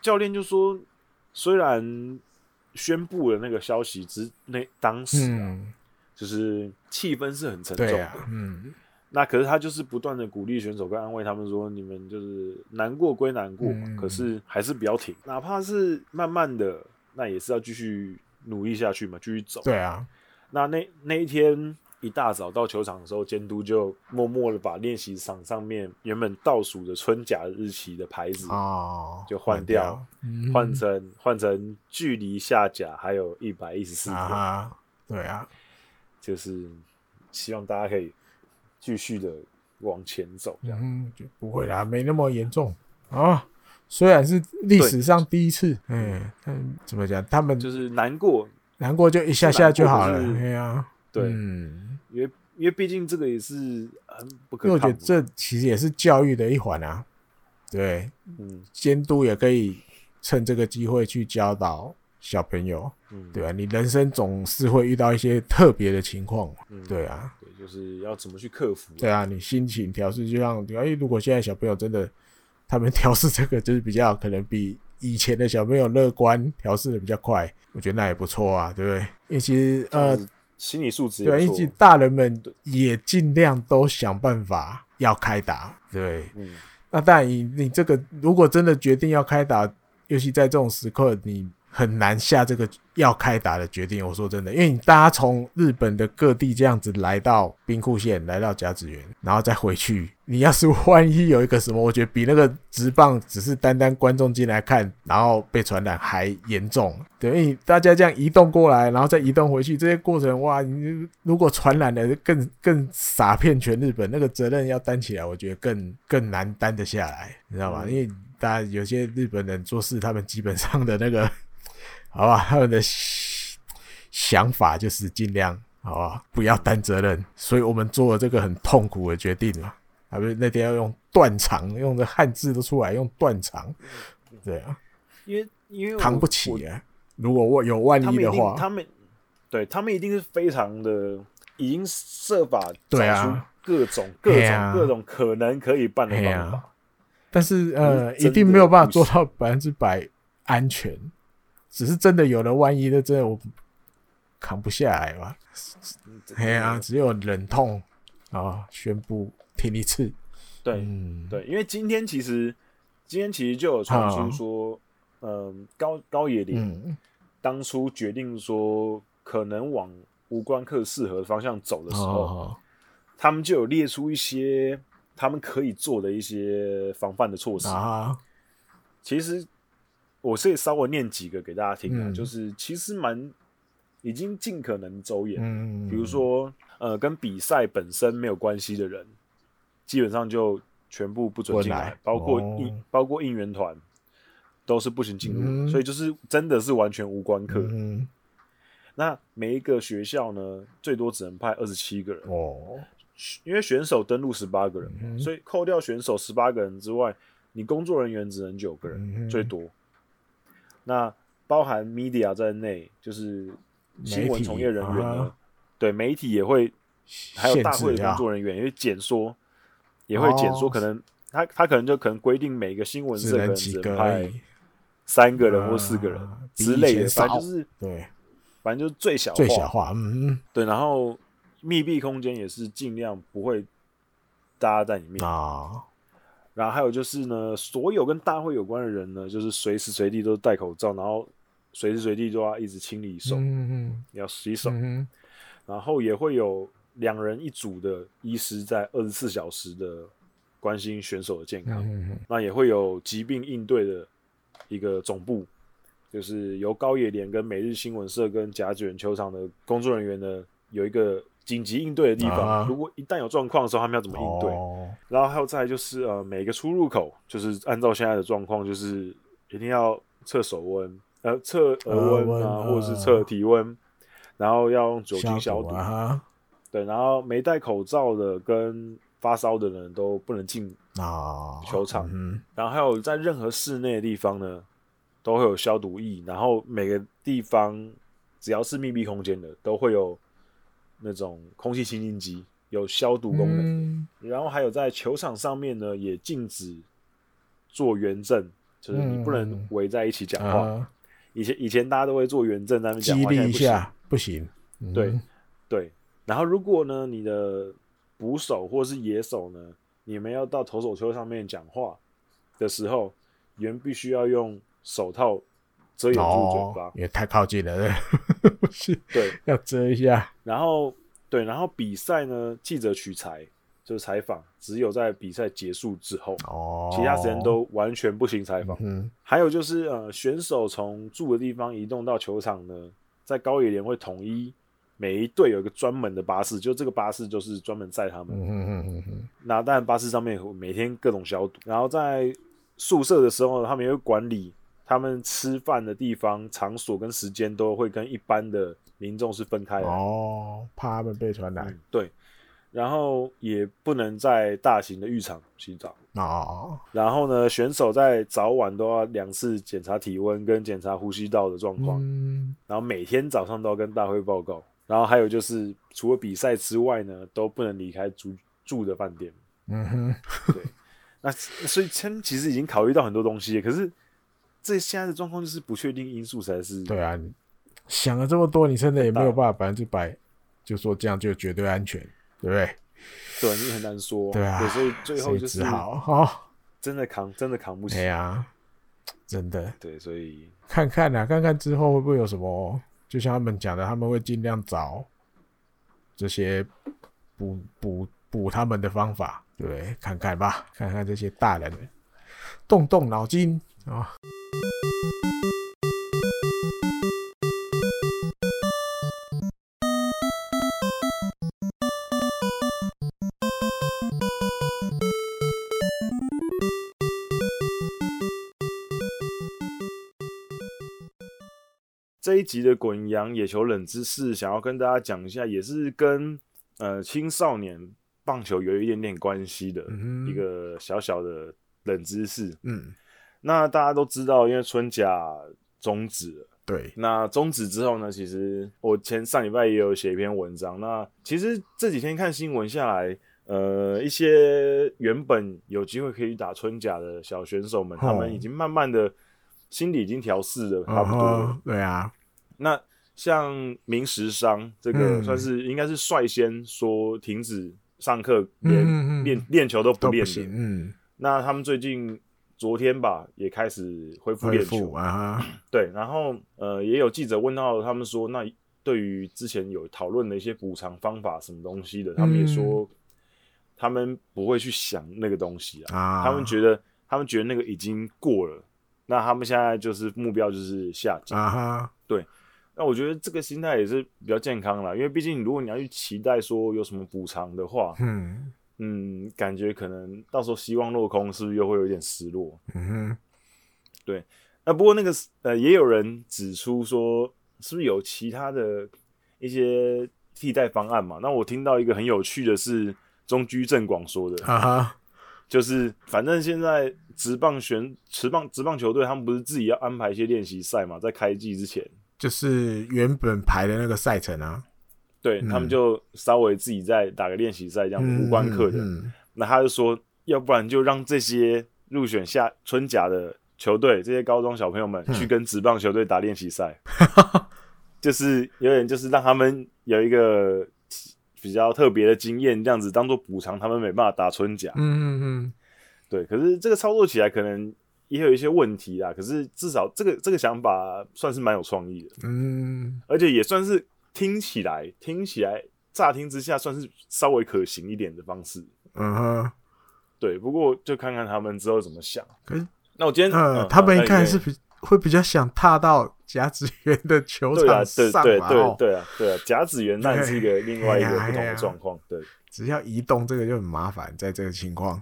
教练就说，虽然宣布了那个消息之那当时、啊，嗯、就是气氛是很沉重的。啊、嗯，那可是他就是不断的鼓励选手跟安慰他们说，你们就是难过归难过可是还是不要停，哪怕是慢慢的，那也是要继续努力下去嘛，继续走。对啊。那那那一天一大早到球场的时候，监督就默默的把练习场上面原本倒数的春假日期的牌子哦，就换掉，换成换成距离下甲还有一百一十四天。对啊，就是希望大家可以继续的往前走，这样、嗯、就不会啦，没那么严重啊。虽然是历史上第一次，嗯，嗯，怎么讲？他们就是难过。难过就一下下就好了，对啊，对，因为因为毕竟这个也是很不可。因为我觉得这其实也是教育的一环啊，对，嗯，监督也可以趁这个机会去教导小朋友，嗯，对啊，你人生总是会遇到一些特别的情况，嗯，对啊，对，就是要怎么去克服，对啊，你心情调试，就像，哎，如果现在小朋友真的他们调试这个，就是比较可能比。以前的小朋友乐观调试的比较快，我觉得那也不错啊，对不对？因为其实呃，心理素质对，以及大人们也尽量都想办法要开打，对。嗯。那当然，你你这个如果真的决定要开打，尤其在这种时刻，你很难下这个要开打的决定。我说真的，因为你大家从日本的各地这样子来到兵库县，来到甲子园，然后再回去，你要是万一有一个什么，我觉得比那个直棒只是单单观众进来看，然后被传染还严重。等于大家这样移动过来，然后再移动回去，这些过程哇，你如果传染了，更更撒遍全日本，那个责任要担起来，我觉得更更难担得下来，你知道吗？因为大家有些日本人做事，他们基本上的那个。好吧，[LAUGHS] 他们的想法就是尽量好吧，不要担责任，所以我们做了这个很痛苦的决定嘛。还不是那天要用断肠，用的汉字都出来，用断肠，对啊，因为因为扛不起啊。如果我有万一的话，他们，对他们一定是非常的，已经设法对啊。各种、啊、各种、啊、各种可能可以办的啊、但是呃，一定没有办法做到百分之百安全。只是真的有了万一的，真的我扛不下来吧？哎呀，只有忍痛啊，宣布停一次。对，嗯、对，因为今天其实今天其实就有传出说，嗯、呃，高高野林当初决定说可能往无关课适合的方向走的时候，哦、他们就有列出一些他们可以做的一些防范的措施啊。其实。我可以稍微念几个给大家听啊，嗯、就是其实蛮已经尽可能周延，嗯、比如说呃跟比赛本身没有关系的人，基本上就全部不准进来，来包括应、哦、包括应援团都是不行进入，嗯、所以就是真的是完全无关课。嗯、那每一个学校呢，最多只能派二十七个人哦，因为选手登录十八个人，嗯、所以扣掉选手十八个人之外，你工作人员只能九个人，嗯、最多。那包含 media 在内，就是新闻从业人员呢，啊、对媒体也会，还有大会的工作人员也会简缩，也会简缩，可能他他可能就可能规定每个新闻社可能只能派三个人或四个人之类的，反正就是对，反正就是最小最小化，嗯，对，然后密闭空间也是尽量不会大家在里面。啊。然后还有就是呢，所有跟大会有关的人呢，就是随时随地都戴口罩，然后随时随地都要一直清理手，嗯嗯，要洗手。嗯，然后也会有两人一组的医师在二十四小时的关心选手的健康。那也会有疾病应对的一个总部，就是由高野连跟每日新闻社跟甲子园球场的工作人员呢，有一个。紧急应对的地方，啊、如果一旦有状况的时候，他们要怎么应对？哦、然后还有再来就是呃，每个出入口就是按照现在的状况，就是一定要测手温，呃，测额温啊，或者是测体温，然后要用酒精消毒。对，然后没戴口罩的跟发烧的人都不能进啊球场。嗯、然后还有在任何室内的地方呢，都会有消毒液。然后每个地方只要是密闭空间的，都会有。那种空气清新机有消毒功能，嗯、然后还有在球场上面呢，也禁止做圆阵，就是你不能围在一起讲话。嗯、以前以前大家都会做圆阵，在那边讲话，激励一下不行。不行对、嗯、对，然后如果呢，你的捕手或是野手呢，你们要到投手丘上面讲话的时候，你们必须要用手套。遮掩住嘴巴，也太靠近了，对，[LAUGHS] 不是，对，要遮一下。然后，对，然后比赛呢，记者取材就是采访，只有在比赛结束之后，哦，其他时间都完全不行采访。嗯，还有就是，呃，选手从住的地方移动到球场呢，在高野连会统一每一队有一个专门的巴士，就这个巴士就是专门载他们。嗯嗯嗯嗯。那当然，巴士上面每天各种消毒，然后在宿舍的时候，他们也会管理。他们吃饭的地方、场所跟时间都会跟一般的民众是分开的哦，怕他们被传染。嗯。对，然后也不能在大型的浴场洗澡哦。然后呢，选手在早晚都要两次检查体温跟检查呼吸道的状况。嗯。然后每天早上都要跟大会报告。然后还有就是，除了比赛之外呢，都不能离开住住的饭店。嗯哼。对。那 [LAUGHS] 所以，其实已经考虑到很多东西，可是。这现在的状况就是不确定因素才是。对啊，想了这么多，你真的也没有办法百分之百就说这样就绝对安全，对不对？对，你很难说。对啊，所以最后就是好，真的扛，真的扛不起。对啊，真的。对，所以看看啊，看看之后会不会有什么，就像他们讲的，他们会尽量找这些补补补他们的方法，对，看看吧，看看这些大人动动脑筋啊。这一集的滚羊野球冷知识，想要跟大家讲一下，也是跟呃青少年棒球有一点点关系的一个小小的冷知识。嗯，那大家都知道，因为春假终止了。对，那终止之后呢，其实我前上礼拜也有写一篇文章。那其实这几天看新闻下来，呃，一些原本有机会可以打春假的小选手们，他们已经慢慢的。心理已经调试的差不多了。Uh-huh, 对啊。那像明石商这个，算是应该是率先说停止上课，连练练球都不练的。嗯。那他们最近昨天吧，也开始恢复练球啊。Uh-huh. 对，然后呃，也有记者问到他们说，那对于之前有讨论的一些补偿方法，什么东西的，他们也说，他们不会去想那个东西啊。Uh-huh. 他们觉得，他们觉得那个已经过了。那他们现在就是目标就是下降啊，对。那我觉得这个心态也是比较健康啦，因为毕竟如果你要去期待说有什么补偿的话，嗯嗯，感觉可能到时候希望落空，是不是又会有点失落？嗯哼，对。那不过那个呃，也有人指出说，是不是有其他的一些替代方案嘛？那我听到一个很有趣的是中居正广说的啊哈。就是，反正现在职棒选职棒职棒球队，他们不是自己要安排一些练习赛嘛，在开季之前，就是原本排的那个赛程啊，对、嗯、他们就稍微自己再打个练习赛，这样无关课的、嗯嗯。那他就说，要不然就让这些入选下春甲的球队，这些高中小朋友们去跟职棒球队打练习赛，嗯、[LAUGHS] 就是有点就是让他们有一个。比较特别的经验，这样子当做补偿，他们没办法打春甲。嗯嗯嗯，对。可是这个操作起来可能也有一些问题啦。可是至少这个这个想法算是蛮有创意的。嗯，而且也算是听起来听起来乍听之下算是稍微可行一点的方式。嗯哼，对。不过就看看他们之后怎么想。可是那我今天呃，他们应该还是比。会比较想踏到甲子园的球场上对啊，对对对对啊，对啊，甲子园那是一个另外一个不同的状况。对，只要移动这个就很麻烦，在这个情况。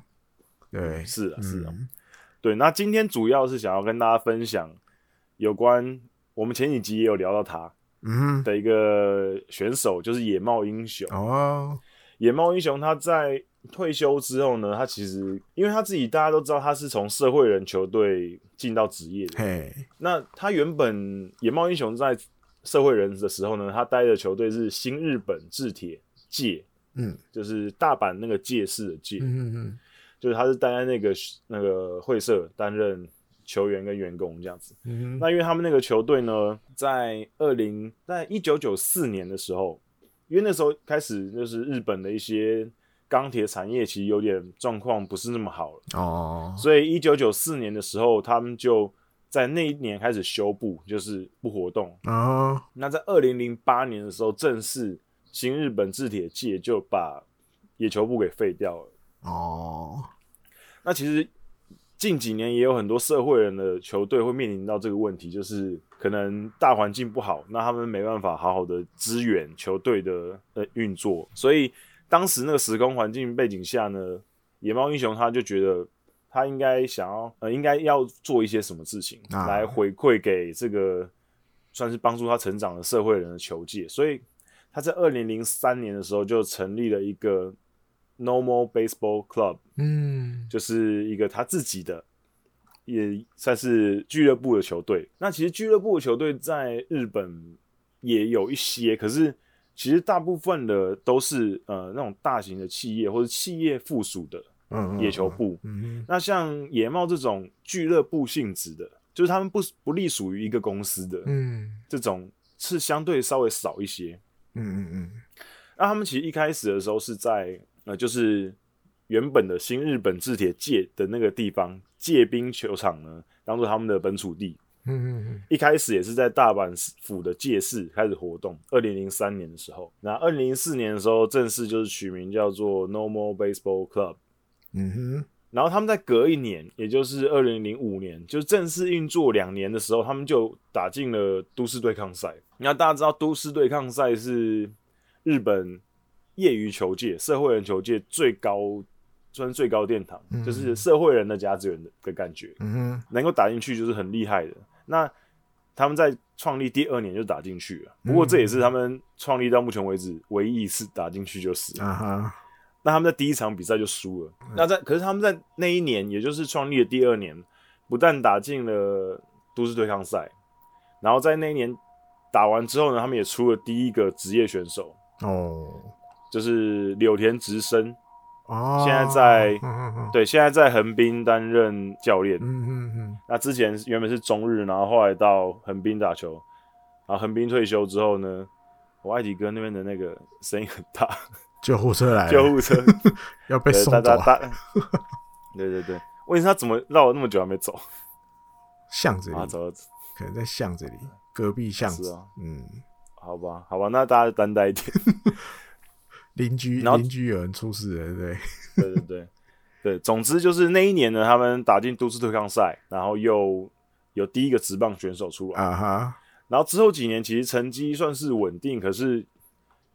对，是啊，是啊。对，那今天主要是想要跟大家分享有关我们前几集也有聊到他，嗯，的一个选手就是野茂英雄哦。野茂英雄他在退休之后呢，他其实因为他自己大家都知道他是从社会人球队。进到职业的，hey. 那他原本野茂英雄在社会人的时候呢，他待的球队是新日本制铁界，嗯，就是大阪那个界市的界，嗯嗯，就是他是待在那个那个会社担任球员跟员工这样子，嗯，那因为他们那个球队呢，在二零在一九九四年的时候，因为那时候开始就是日本的一些。钢铁产业其实有点状况不是那么好了哦，所以一九九四年的时候，他们就在那一年开始修补，就是不活动哦。那在二零零八年的时候，正式新日本制铁界就把野球部给废掉了哦。那其实近几年也有很多社会人的球队会面临到这个问题，就是可能大环境不好，那他们没办法好好的支援球队的呃运作，所以。当时那个时空环境背景下呢，野猫英雄他就觉得他应该想要呃，应该要做一些什么事情来回馈给这个算是帮助他成长的社会人的球界，所以他在二零零三年的时候就成立了一个 Normal Baseball Club，嗯，就是一个他自己的也算是俱乐部的球队。那其实俱乐部的球队在日本也有一些，可是。其实大部分的都是呃那种大型的企业或者企业附属的野球部。嗯嗯。那像野茂这种俱乐部性质的，就是他们不不隶属于一个公司的，嗯，这种是相对稍微少一些。嗯嗯嗯。那他们其实一开始的时候是在呃就是原本的新日本制铁界的那个地方界滨球场呢，当做他们的本土地。嗯嗯嗯，一开始也是在大阪府的借市开始活动。二零零三年的时候，那二零零四年的时候正式就是取名叫做 No More Baseball Club。嗯哼，然后他们在隔一年，也就是二零零五年，就正式运作两年的时候，他们就打进了都市对抗赛。那大家知道，都市对抗赛是日本业余球界、社会人球界最高。算最高殿堂，嗯、就是社会人的甲子园的的感觉，嗯哼，能够打进去就是很厉害的。那他们在创立第二年就打进去了，不过这也是他们创立到目前为止唯一一次打进去就是，啊哈。那他们在第一场比赛就输了。嗯、那在可是他们在那一年，也就是创立的第二年，不但打进了都市对抗赛，然后在那一年打完之后呢，他们也出了第一个职业选手哦，就是柳田直升。哦，现在在、嗯嗯嗯、对，现在在横滨担任教练。嗯嗯嗯。那之前原本是中日，然后后来到横滨打球，然后横滨退休之后呢，我艾迪哥那边的那个声音很大，[LAUGHS] 救护车来了，救护车 [LAUGHS] 要被送走。对对对，问题是他怎么绕了那么久还没走？巷子里，啊走，可能在巷子里，隔壁巷子。啊、嗯，好吧，好吧，那大家担待一点。[LAUGHS] 邻居，邻居有人出事了，对对 [LAUGHS] 对对总之就是那一年呢，他们打进都市对抗赛，然后又有第一个职棒选手出来啊哈，然后之后几年其实成绩算是稳定，可是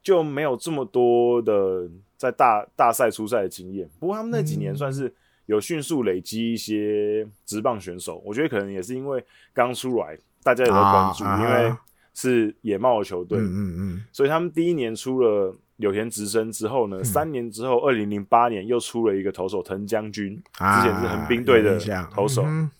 就没有这么多的在大大赛出赛的经验。不过他们那几年算是有迅速累积一些职棒选手，我觉得可能也是因为刚出来，大家也在关注，因为是野茂的球队，嗯嗯嗯，所以他们第一年出了。柳田直升之后呢，嗯、三年之后，二零零八年又出了一个投手藤将军，啊、之前是横滨队的投手，嗯、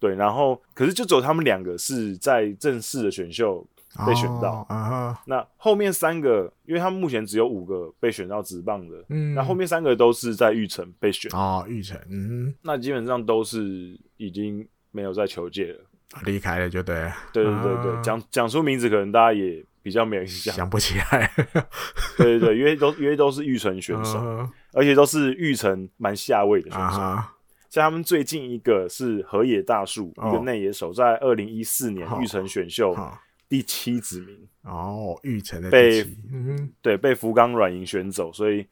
对，然后可是就只有他们两个是在正式的选秀被选到，哦啊、那后面三个，因为他们目前只有五个被选到职棒的，嗯，那后面三个都是在玉城被选，哦，玉城，嗯，那基本上都是已经没有在球界了，离开了就对了，对对对对，讲讲、啊、出名字可能大家也。比较没有印象，想不起来。[LAUGHS] 对对对，因为都因为都是玉成选手，嗯、而且都是玉成蛮下位的选手。嗯、像他们最近一个是河野大树，哦、一个内野手，在二零一四年玉成选秀第七指名。哦，玉成的被、嗯、对被福冈软银选走，所以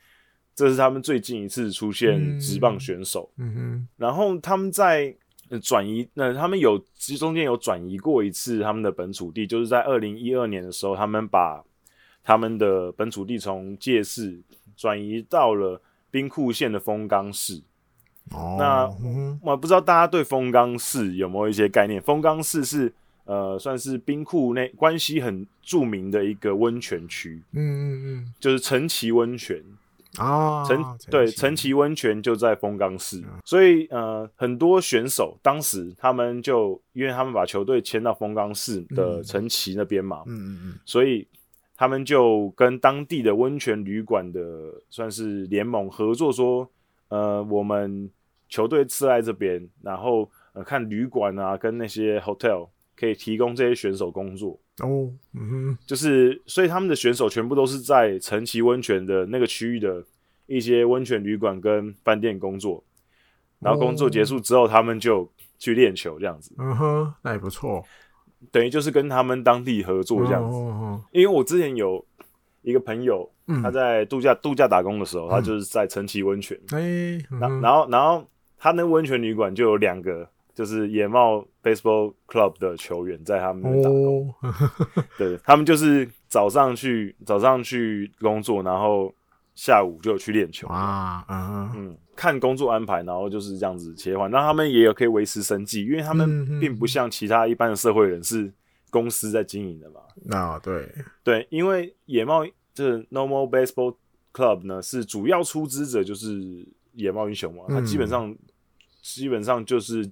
这是他们最近一次出现职棒选手。嗯哼、然后他们在。转移，那他们有其实中间有转移过一次他们的本土地，就是在二零一二年的时候，他们把他们的本土地从界市转移到了兵库县的丰冈市。哦，那、嗯、我不知道大家对丰冈市有没有一些概念？丰冈市是呃，算是兵库内关西很著名的一个温泉区。嗯嗯嗯，就是陈崎温泉。啊，陈对陈崎温泉就在丰冈市，嗯、所以呃很多选手当时他们就因为他们把球队迁到丰冈市的陈崎那边嘛，嗯嗯嗯，所以他们就跟当地的温泉旅馆的算是联盟合作说，说呃我们球队设在这边，然后呃看旅馆啊跟那些 hotel 可以提供这些选手工作。哦，嗯哼，就是，所以他们的选手全部都是在陈崎温泉的那个区域的一些温泉旅馆跟饭店工作，然后工作结束之后，他们就去练球这样子。嗯哼，那也不错，等于就是跟他们当地合作这样子。因为我之前有一个朋友，他在度假度假打工的时候，他就是在陈崎温泉。哎，然然后然后他那温泉旅馆就有两个。就是野茂 Baseball Club 的球员在他们那边打工，哦、[LAUGHS] 对，他们就是早上去早上去工作，然后下午就去练球啊，嗯，嗯，看工作安排，然后就是这样子切换。那他们也有可以维持生计，因为他们并不像其他一般的社会人是公司在经营的嘛。那，对对，因为野茂就是 No More Baseball Club 呢是主要出资者就是野茂英雄嘛，他基本上、嗯、基本上就是。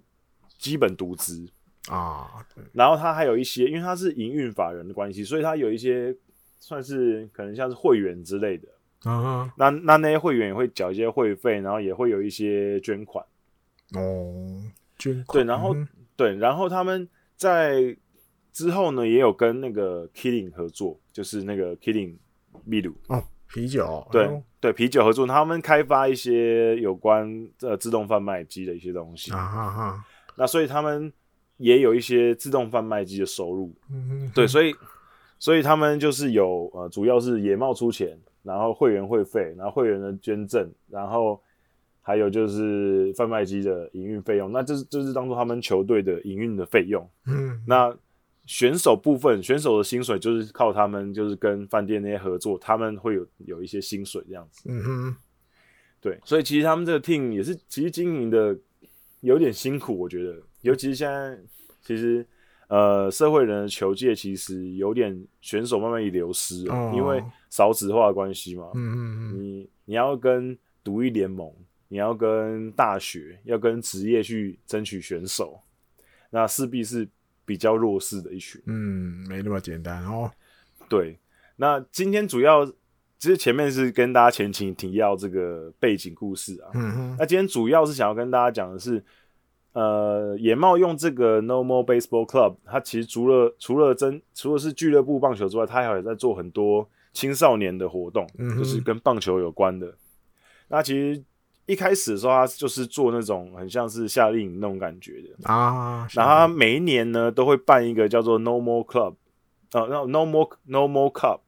基本独资。啊，对，然后他还有一些，因为他是营运法人的关系，所以他有一些算是可能像是会员之类的，那那那些会员也会缴一些会费，然后也会有一些捐款，哦，捐款，对，然后、嗯、对，然后他们在之后呢，也有跟那个 Killing 合作，就是那个 Killing 秘鲁，哦，啤酒，对、哎、对，啤酒合作，他们开发一些有关呃自动贩卖机的一些东西。啊哈哈，那所以他们也有一些自动贩卖机的收入，嗯哼，对，所以所以他们就是有呃，主要是野茂出钱，然后会员会费，然后会员的捐赠，然后还有就是贩卖机的营运费用，那这是这是当做他们球队的营运的费用，嗯，那。选手部分，选手的薪水就是靠他们，就是跟饭店那些合作，他们会有有一些薪水这样子。嗯哼，对，所以其实他们这个 team 也是其实经营的有点辛苦，我觉得，尤其是现在，其实呃，社会人的球界其实有点选手慢慢流失了，哦、因为少子化的关系嘛。嗯嗯你你要跟独立联盟，你要跟大学，要跟职业去争取选手，那势必是。比较弱势的一群，嗯，没那么简单哦。对，那今天主要其实前面是跟大家前情提要这个背景故事啊。嗯哼。那今天主要是想要跟大家讲的是，呃，野茂用这个 No More Baseball Club，它其实除了除了真除了是俱乐部棒球之外，它还有在做很多青少年的活动，嗯，就是跟棒球有关的。那其实。一开始的时候，他就是做那种很像是夏令营那种感觉的啊。然后他每一年呢，都会办一个叫做 No More Club，呃、啊，那 No More No More Cup，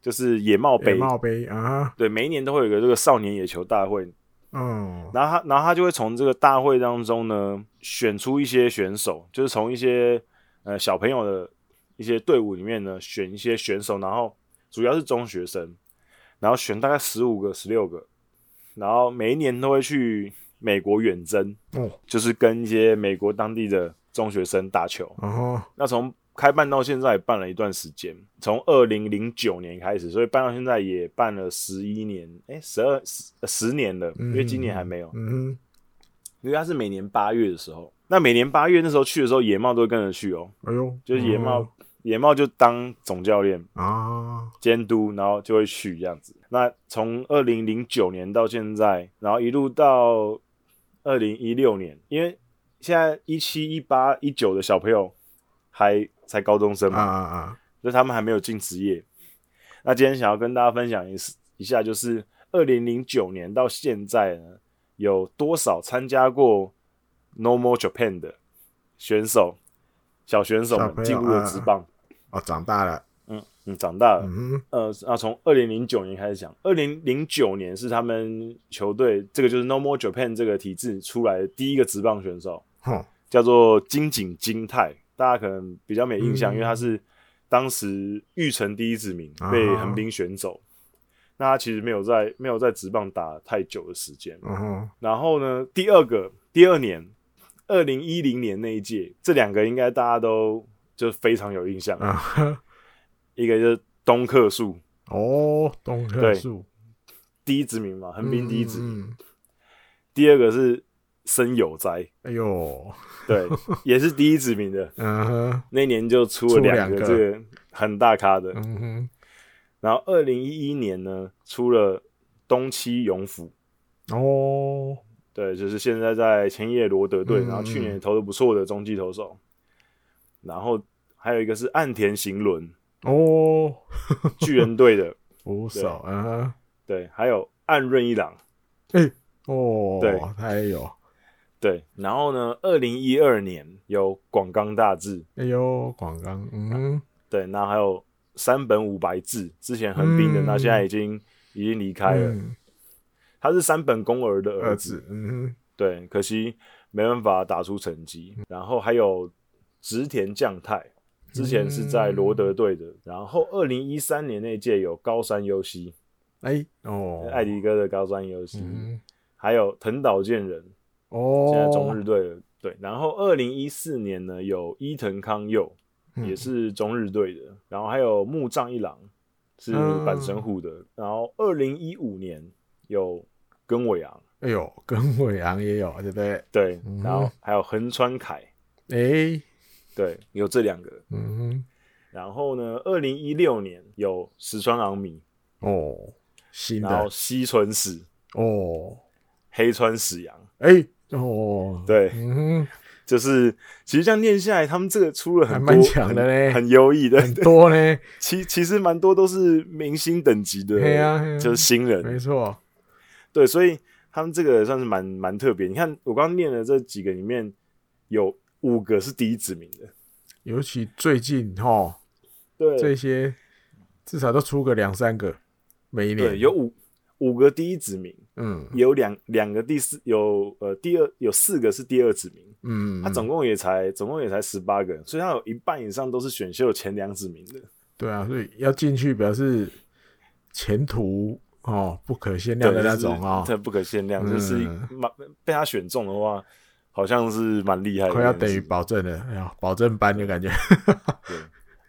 就是野茂杯。野茂杯啊，对，每一年都会有一个这个少年野球大会。嗯，然后他，然后他就会从这个大会当中呢，选出一些选手，就是从一些呃小朋友的一些队伍里面呢，选一些选手，然后主要是中学生，然后选大概十五个、十六个。然后每一年都会去美国远征，哦，就是跟一些美国当地的中学生打球。哦，那从开办到现在也办了一段时间，从二零零九年开始，所以办到现在也办了十一年，哎，十二十十年了，因为今年还没有。嗯，因为他是每年八月的时候，那每年八月那时候去的时候，野茂都会跟着去哦。哎呦，就是野茂。野茂就当总教练啊，监督，然后就会去这样子。那从二零零九年到现在，然后一路到二零一六年，因为现在一七、一八、一九的小朋友还才高中生嘛，啊啊啊，所以他们还没有进职业。那今天想要跟大家分享一一下，就是二零零九年到现在呢，有多少参加过 No More Japan 的选手？小选手们进入了职棒，哦，长大了，嗯嗯，长大了，嗯呃，啊，从二零零九年开始讲，二零零九年是他们球队这个就是 No More Japan 这个体制出来的第一个职棒选手，哼，叫做金井金太，大家可能比较没印象，嗯、因为他是当时玉成第一指名被横滨选走，啊、那他其实没有在没有在职棒打太久的时间，然后呢，第二个第二年。二零一零年那一届，这两个应该大家都就非常有印象。啊、一个就是东克树。哦，东克树。第一殖民嘛，横滨第一指名。嗯、第二个是森友哉，哎呦，对，也是第一指名的。嗯哼，那年就出了两个这个很大咖的。嗯哼，然后二零一一年呢，出了东七勇辅。哦。对，就是现在在千叶罗德队，然后去年投的不错的中继投手，嗯、然后还有一个是岸田行轮哦，巨人队的 [LAUGHS] 捕手啊，对，还有岸润一郎，哎、欸、哦，对，他也有，对，然后呢，二零一二年有广冈大志，哎呦，广冈，嗯，对，那还有山本五白志，之前横滨的，那、嗯、现在已经已经离开了。嗯他是山本公儿的儿子，嗯，对，可惜没办法打出成绩。然后还有植田将太，之前是在罗德队的。然后二零一三年那届有高山优希，哎哦，艾迪哥的高山优希，还有藤岛健人，哦，现在中日队的。对，然后二零一四年呢有伊藤康佑，也是中日队的。然后还有木藏一郎是阪神虎的。然后二零一五年有。根尾昂，哎呦，根尾昂也有，对不对？对，然后还有横川凯，哎、欸，对，有这两个。嗯哼，然后呢，二零一六年有石川昂米，哦，新的，然后西村史，哦，黑川史阳，哎、欸，哦，对，就是其实这样念下来，他们这个出了很多蛮强的嘞，很优异的，很多嘞。[LAUGHS] 其其实蛮多都是明星等级的，对啊、就是新人，没错。对，所以他们这个算是蛮蛮特别。你看我刚刚念的这几个里面，有五个是第一指名的，尤其最近哈，对。这些至少都出个两三个，每一年。对有五。五个第一指名，嗯，有两两个第四，有呃第二有四个是第二指名，嗯，他总共也才总共也才十八个人，所以他有一半以上都是选秀前两指名的。对啊，所以要进去表示前途哦不可限量的那种啊，这不可限量，就是蛮被他选中的话，好像是蛮厉害的，快要等于保证了，哎呀，保证班的感觉。对，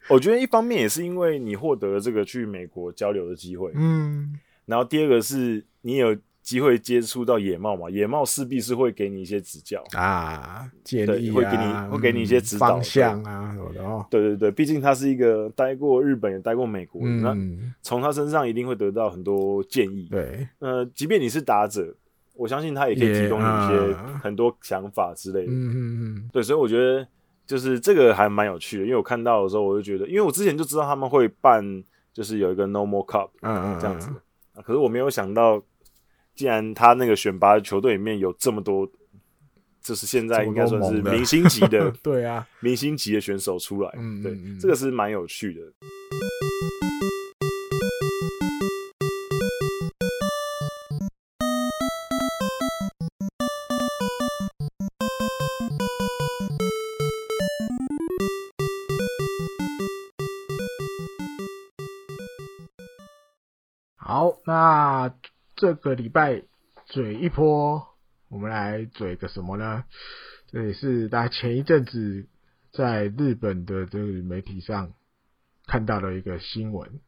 我觉得一方面也是因为你获得了这个去美国交流的机会，嗯。然后第二个是你有机会接触到野茂嘛？野茂势必是会给你一些指教啊，建议啊，会给你会给你一些指导方向啊什么的哦。对对对，毕竟他是一个待过日本也待过美国，那从他身上一定会得到很多建议。对，呃，即便你是打者，我相信他也可以提供你一些很多想法之类的。嗯嗯嗯。对，所以我觉得就是这个还蛮有趣的，因为我看到的时候我就觉得，因为我之前就知道他们会办，就是有一个 Normal Cup，嗯嗯，这样子。可是我没有想到，既然他那个选拔的球队里面有这么多，就是现在应该算是明星级的，[LAUGHS] 对啊，明星级的选手出来，嗯，对，这个是蛮有趣的。那这个礼拜嘴一波，我们来嘴个什么呢？这也是大家前一阵子在日本的这个媒体上看到的一个新闻。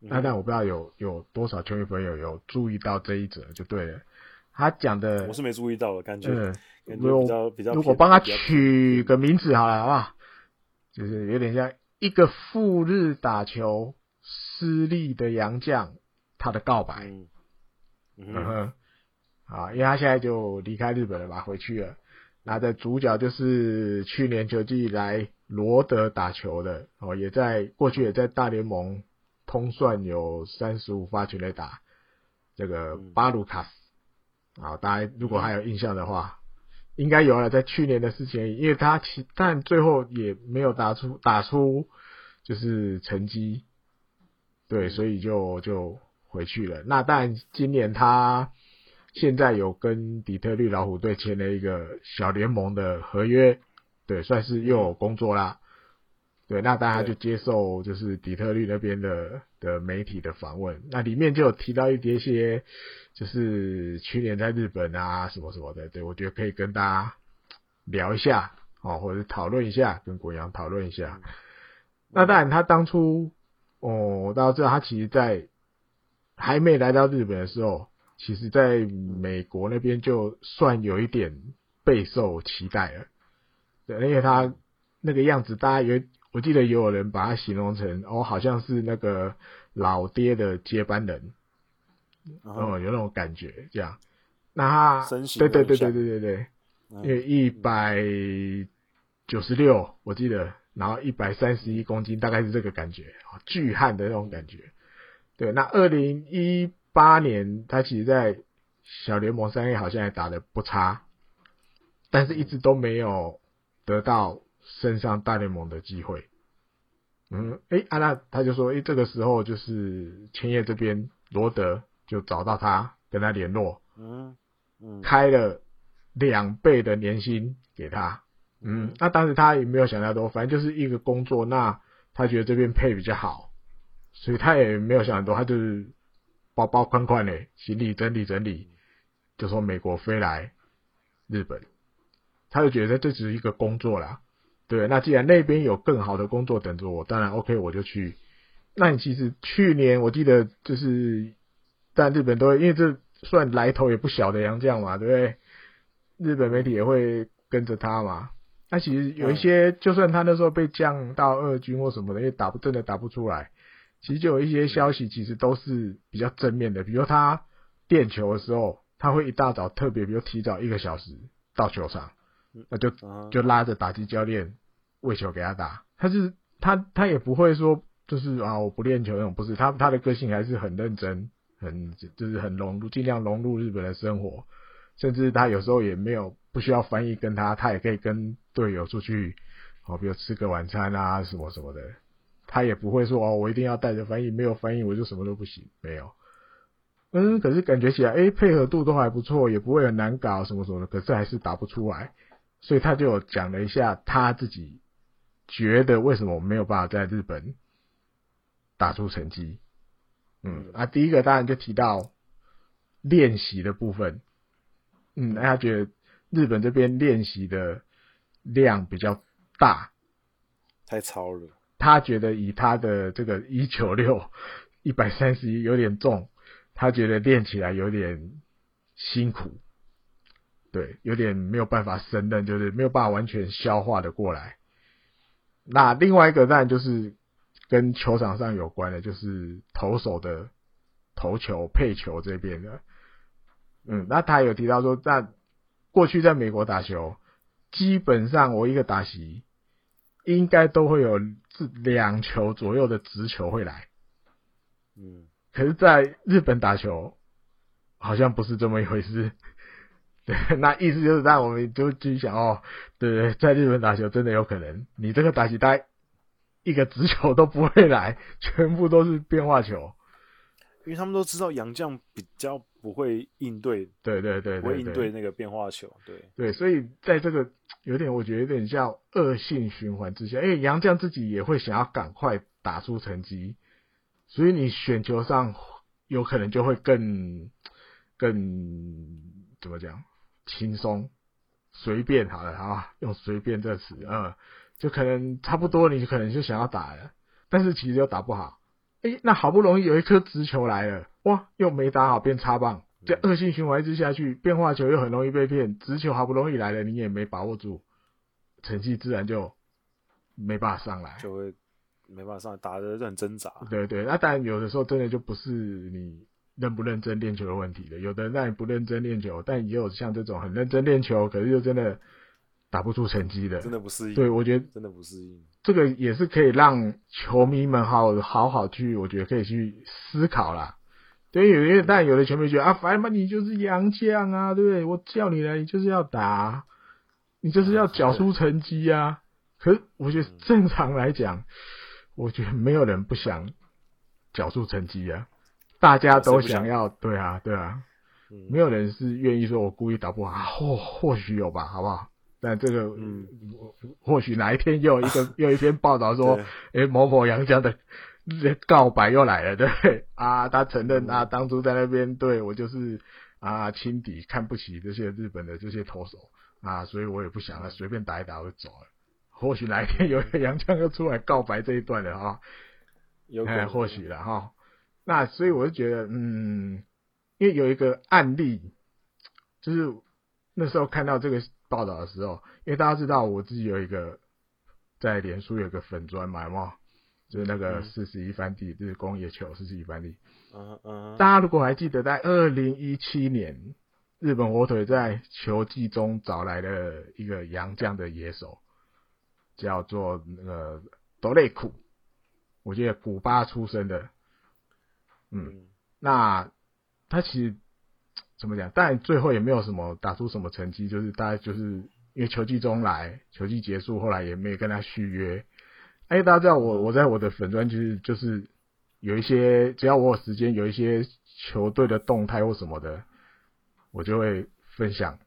那、嗯、但我不知道有有多少球迷朋友有注意到这一则就对了。他讲的我是没注意到的感觉，嗯，比较比较。如果帮他取个名字好了，好不好？就是有点像一个赴日打球失利的洋将。他的告白，嗯，嗯哼，啊，因为他现在就离开日本了吧，回去了。那的主角就是去年球季来罗德打球的哦，也在过去也在大联盟通算有三十五发全垒打，这个巴鲁卡斯。啊，大家如果还有印象的话，应该有了。在去年的事情，因为他其但最后也没有打出打出就是成绩，对，所以就就。回去了。那当然，今年他现在有跟底特律老虎队签了一个小联盟的合约，对，算是又有工作啦。对，那当然他就接受就是底特律那边的的媒体的访问，那里面就有提到一些些，就是去年在日本啊什么什么的，对，我觉得可以跟大家聊一下哦，或者讨论一下，跟国阳讨论一下。那当然，他当初哦，大家知道他其实，在还没来到日本的时候，其实在美国那边就算有一点备受期待了。对，而且他那个样子，大家有，我记得也有人把他形容成哦，好像是那个老爹的接班人，哦，有那种感觉这样。那他，对对对对对对对，因为一百九十六，我记得，然后一百三十一公斤，大概是这个感觉，巨汉的那种感觉。对，那二零一八年他其实，在小联盟三 A 好像也打得不差，但是一直都没有得到升上大联盟的机会。嗯，诶，啊，娜他就说，诶，这个时候就是千叶这边罗德就找到他，跟他联络，嗯嗯，开了两倍的年薪给他，嗯，那当时他也没有想太多，反正就是一个工作，那他觉得这边配比较好。所以他也没有想很多，他就是包包宽宽的，行李整理整理，就从美国飞来日本。他就觉得这只是一个工作啦，对。那既然那边有更好的工作等着我，当然 OK，我就去。那你其实去年我记得就是在日本都会，因为这算来头也不小的洋将嘛，对不对？日本媒体也会跟着他嘛。那其实有一些，就算他那时候被降到二军或什么的，因为打不真的打不出来。其实就有一些消息，其实都是比较正面的。比如他练球的时候，他会一大早特别，比如提早一个小时到球场，那就就拉着打击教练喂球给他打。他是他他也不会说就是啊我不练球那种，不是他他的个性还是很认真，很就是很融入，尽量融入日本的生活。甚至他有时候也没有不需要翻译跟他，他也可以跟队友出去，哦，比如吃个晚餐啊什么什么的。他也不会说哦，我一定要带着翻译，没有翻译我就什么都不行，没有。嗯，可是感觉起来，诶，配合度都还不错，也不会很难搞什么什么的，可是还是打不出来。所以他就讲了一下他自己觉得为什么我没有办法在日本打出成绩。嗯，啊，第一个当然就提到练习的部分。嗯，那他觉得日本这边练习的量比较大，太超了。他觉得以他的这个一九六一百三十一有点重，他觉得练起来有点辛苦，对，有点没有办法胜任，就是没有办法完全消化的过来。那另外一个当然就是跟球场上有关的，就是投手的投球配球这边的。嗯，那他有提到说，那过去在美国打球，基本上我一个打席。应该都会有是两球左右的直球会来，嗯，可是，在日本打球好像不是这么一回事。[LAUGHS] 对，那意思就是，让我们就继续想哦，对对，在日本打球真的有可能，你这个打击带一个直球都不会来，全部都是变化球，因为他们都知道杨绛比较不会应对，对对对，不会应对那个变化球，对对，所以在这个。有点，我觉得有点像恶性循环之下，哎，杨绛自己也会想要赶快打出成绩，所以你选球上有可能就会更更怎么讲轻松随便好了啊，用随便这词，嗯，就可能差不多，你可能就想要打了，但是其实又打不好，哎，那好不容易有一颗直球来了，哇，又没打好变插棒。这恶性循环一直下去，变化球又很容易被骗，直球好不容易来了，你也没把握住，成绩自然就没办法上来，就会没办法上来，打得很挣扎。对对，那当然有的时候真的就不是你认不认真练球的问题了，有的人那你不认真练球，但也有像这种很认真练球，可是又真的打不出成绩的，真的不适应。对，我觉得真的不适应，这个也是可以让球迷们好好好去，我觉得可以去思考啦。对，有些但有的球迷觉得啊，反正你就是洋将啊，对不对？我叫你来，你就是要打，你就是要缴出成绩啊。可是我觉得正常来讲，我觉得没有人不想缴出成绩啊，大家都想要，对啊，对啊，没有人是愿意说我故意打不好，或或许有吧，好不好？但这个，嗯，或许哪一天又一个 [LAUGHS] 又一篇报道说，哎，某某杨将的。这告白又来了，对 [LAUGHS] 啊，他承认啊，当初在那边对我就是啊轻敌，看不起这些日本的这些投手啊，所以我也不想了，随便打一打我就走了。或许哪一天有一个洋将又出来告白这一段了哈，有可能，或许了哈。那所以我就觉得，嗯，因为有一个案例，就是那时候看到这个报道的时候，因为大家知道我自己有一个在脸书有一个粉砖嘛，有有？就是那个四十一番地，就是宫野球四十一番地。嗯嗯。大家如果还记得，在二零一七年，日本火腿在球季中找来了一个洋将的野手，叫做那个多雷库，我记得古巴出生的。嗯。那他其实怎么讲？但最后也没有什么打出什么成绩，就是大家就是因为球季中来，球季结束，后来也没有跟他续约。哎、欸，大家知道我我在我的粉专其实就是有一些，只要我有时间，有一些球队的动态或什么的，我就会分享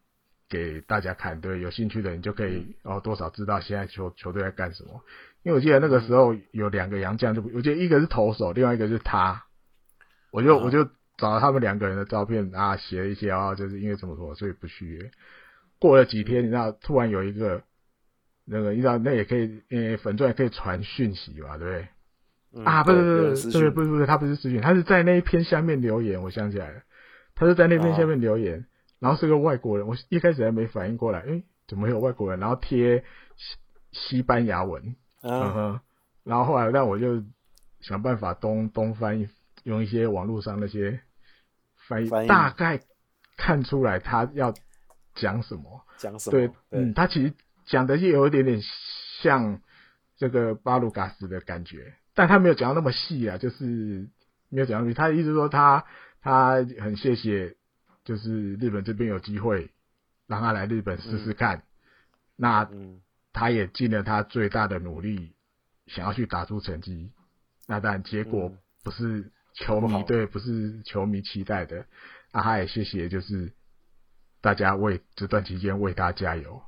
给大家看。对，有兴趣的人就可以哦，多少知道现在球球队在干什么。因为我记得那个时候有两个洋将，就我记得一个是投手，另外一个是他，我就我就找了他们两个人的照片啊，写了一些啊，就是因为怎么说，所以不续约。过了几天，你知道，突然有一个。那个，你知道，那也可以，呃，粉钻也可以传讯息嘛，对不对？嗯、啊，不是，不是，不是，对，不是，不是，他不是私讯，他是在那一篇下面留言。我想起来了，他是在那篇下面留言，哦、然后是个外国人。我一开始还没反应过来，诶，怎么会有外国人？然后贴西西班牙文，嗯，嗯哼，然后后来，那我就想办法东东翻译，用一些网络上那些翻译，翻译大概看出来他要讲什么。讲什么？对，嗯，他其实讲的也有一点点像这个巴鲁嘎斯的感觉，但他没有讲到那么细啊，就是没有讲到那么细。他的意思说他他很谢谢，就是日本这边有机会让他来日本试试看。嗯、那他也尽了他最大的努力，想要去打出成绩。那但结果不是球迷、嗯、对，不是球迷期待的。啊他也谢谢，就是大家为这段期间为他加油。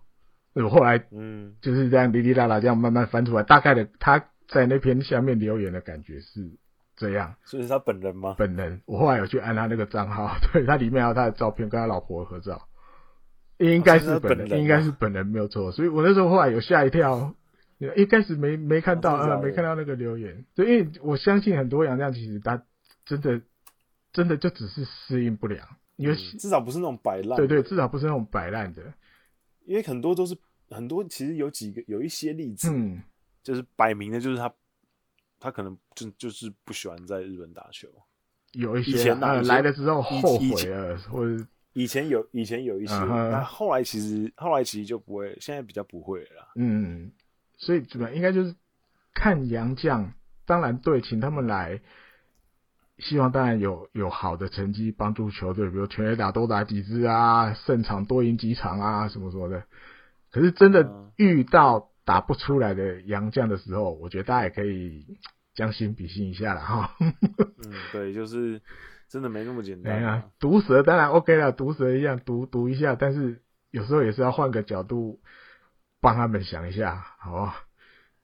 我后来嗯，就是这样滴滴答答这样慢慢翻出来，大概的他在那篇下面留言的感觉是这样。所以是他本人吗？本人。我后来有去按他那个账号，[LAUGHS] 对，他里面还有他的照片，跟他老婆合照，应该是本人，应该是本人没有错。所以我那时候后来有吓一跳。一开始没没看到，呃，没看到那个留言，对，因为我相信很多洋将其实他真的真的就只是适应不良，因为、嗯、至少不是那种摆烂，对对，至少不是那种摆烂的，因为很多都是很多，其实有几个有一些例子，嗯，就是摆明的，就是他他可能就就是不喜欢在日本打球，有一些以前、呃、来了之后后悔了，或者以前有以前有一些，但、uh. 后来其实后来其实就不会，现在比较不会了，嗯。所以怎么应该就是看洋将，当然对，请他们来，希望当然有有好的成绩帮助球队，比如全垒打多打几支啊，胜场多赢几场啊，什么什么的。可是真的遇到打不出来的洋将的时候，我觉得大家也可以将心比心一下了哈。[LAUGHS] 嗯，对，就是真的没那么简单。啊，毒蛇当然 OK 了，毒蛇一样毒毒一下，但是有时候也是要换个角度。帮他们想一下，好不好？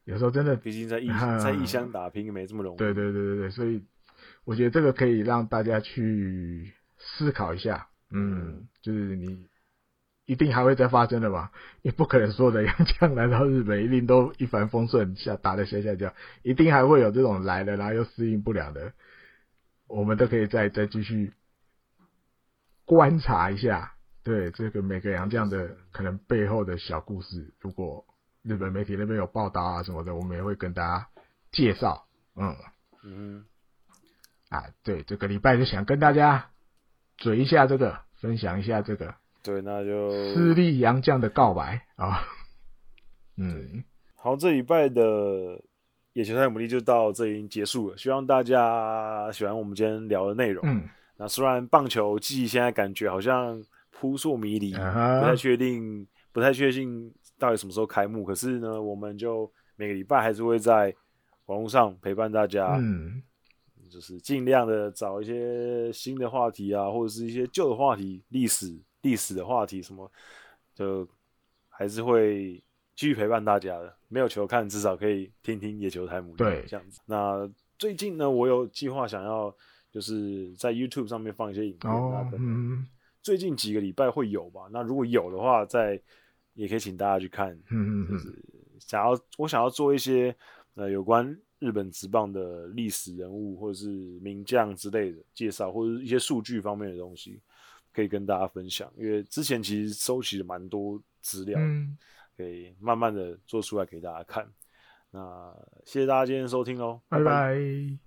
有时候真的，毕竟在异、啊、在异乡打拼没这么容易。对对对对对，所以我觉得这个可以让大家去思考一下。嗯，就是你一定还会再发生的吧？也不可能说的 [LAUGHS] 洋将来到日本一定都一帆风顺，下打的下下叫，一定还会有这种来了然后又适应不了的。我们都可以再再继续观察一下。对这个每个洋将的可能背后的小故事，如果日本媒体那边有报道啊什么的，我们也会跟大家介绍。嗯嗯，啊，对，这个礼拜就想跟大家嘴一下这个，分享一下这个。对，那就私立洋将的告白啊。嗯，好，这礼拜的野球太姆利就到这已经结束了，希望大家喜欢我们今天聊的内容。嗯，那虽然棒球季现在感觉好像。扑朔迷离，不太确定，不太确定到底什么时候开幕。可是呢，我们就每个礼拜还是会在网络上陪伴大家，嗯，就是尽量的找一些新的话题啊，或者是一些旧的话题，历史历史的话题什么，就还是会继续陪伴大家的。没有球看，至少可以听听野球台姆利，对，这样子。那最近呢，我有计划想要就是在 YouTube 上面放一些影片啊，等等。嗯最近几个礼拜会有吧？那如果有的话，再也可以请大家去看。嗯嗯，就是想要我想要做一些呃有关日本职棒的历史人物或者是名将之类的介绍，或者一些数据方面的东西，可以跟大家分享。因为之前其实收集了蛮多资料，嗯，可以慢慢的做出来给大家看。那谢谢大家今天收听喽，拜拜。拜拜。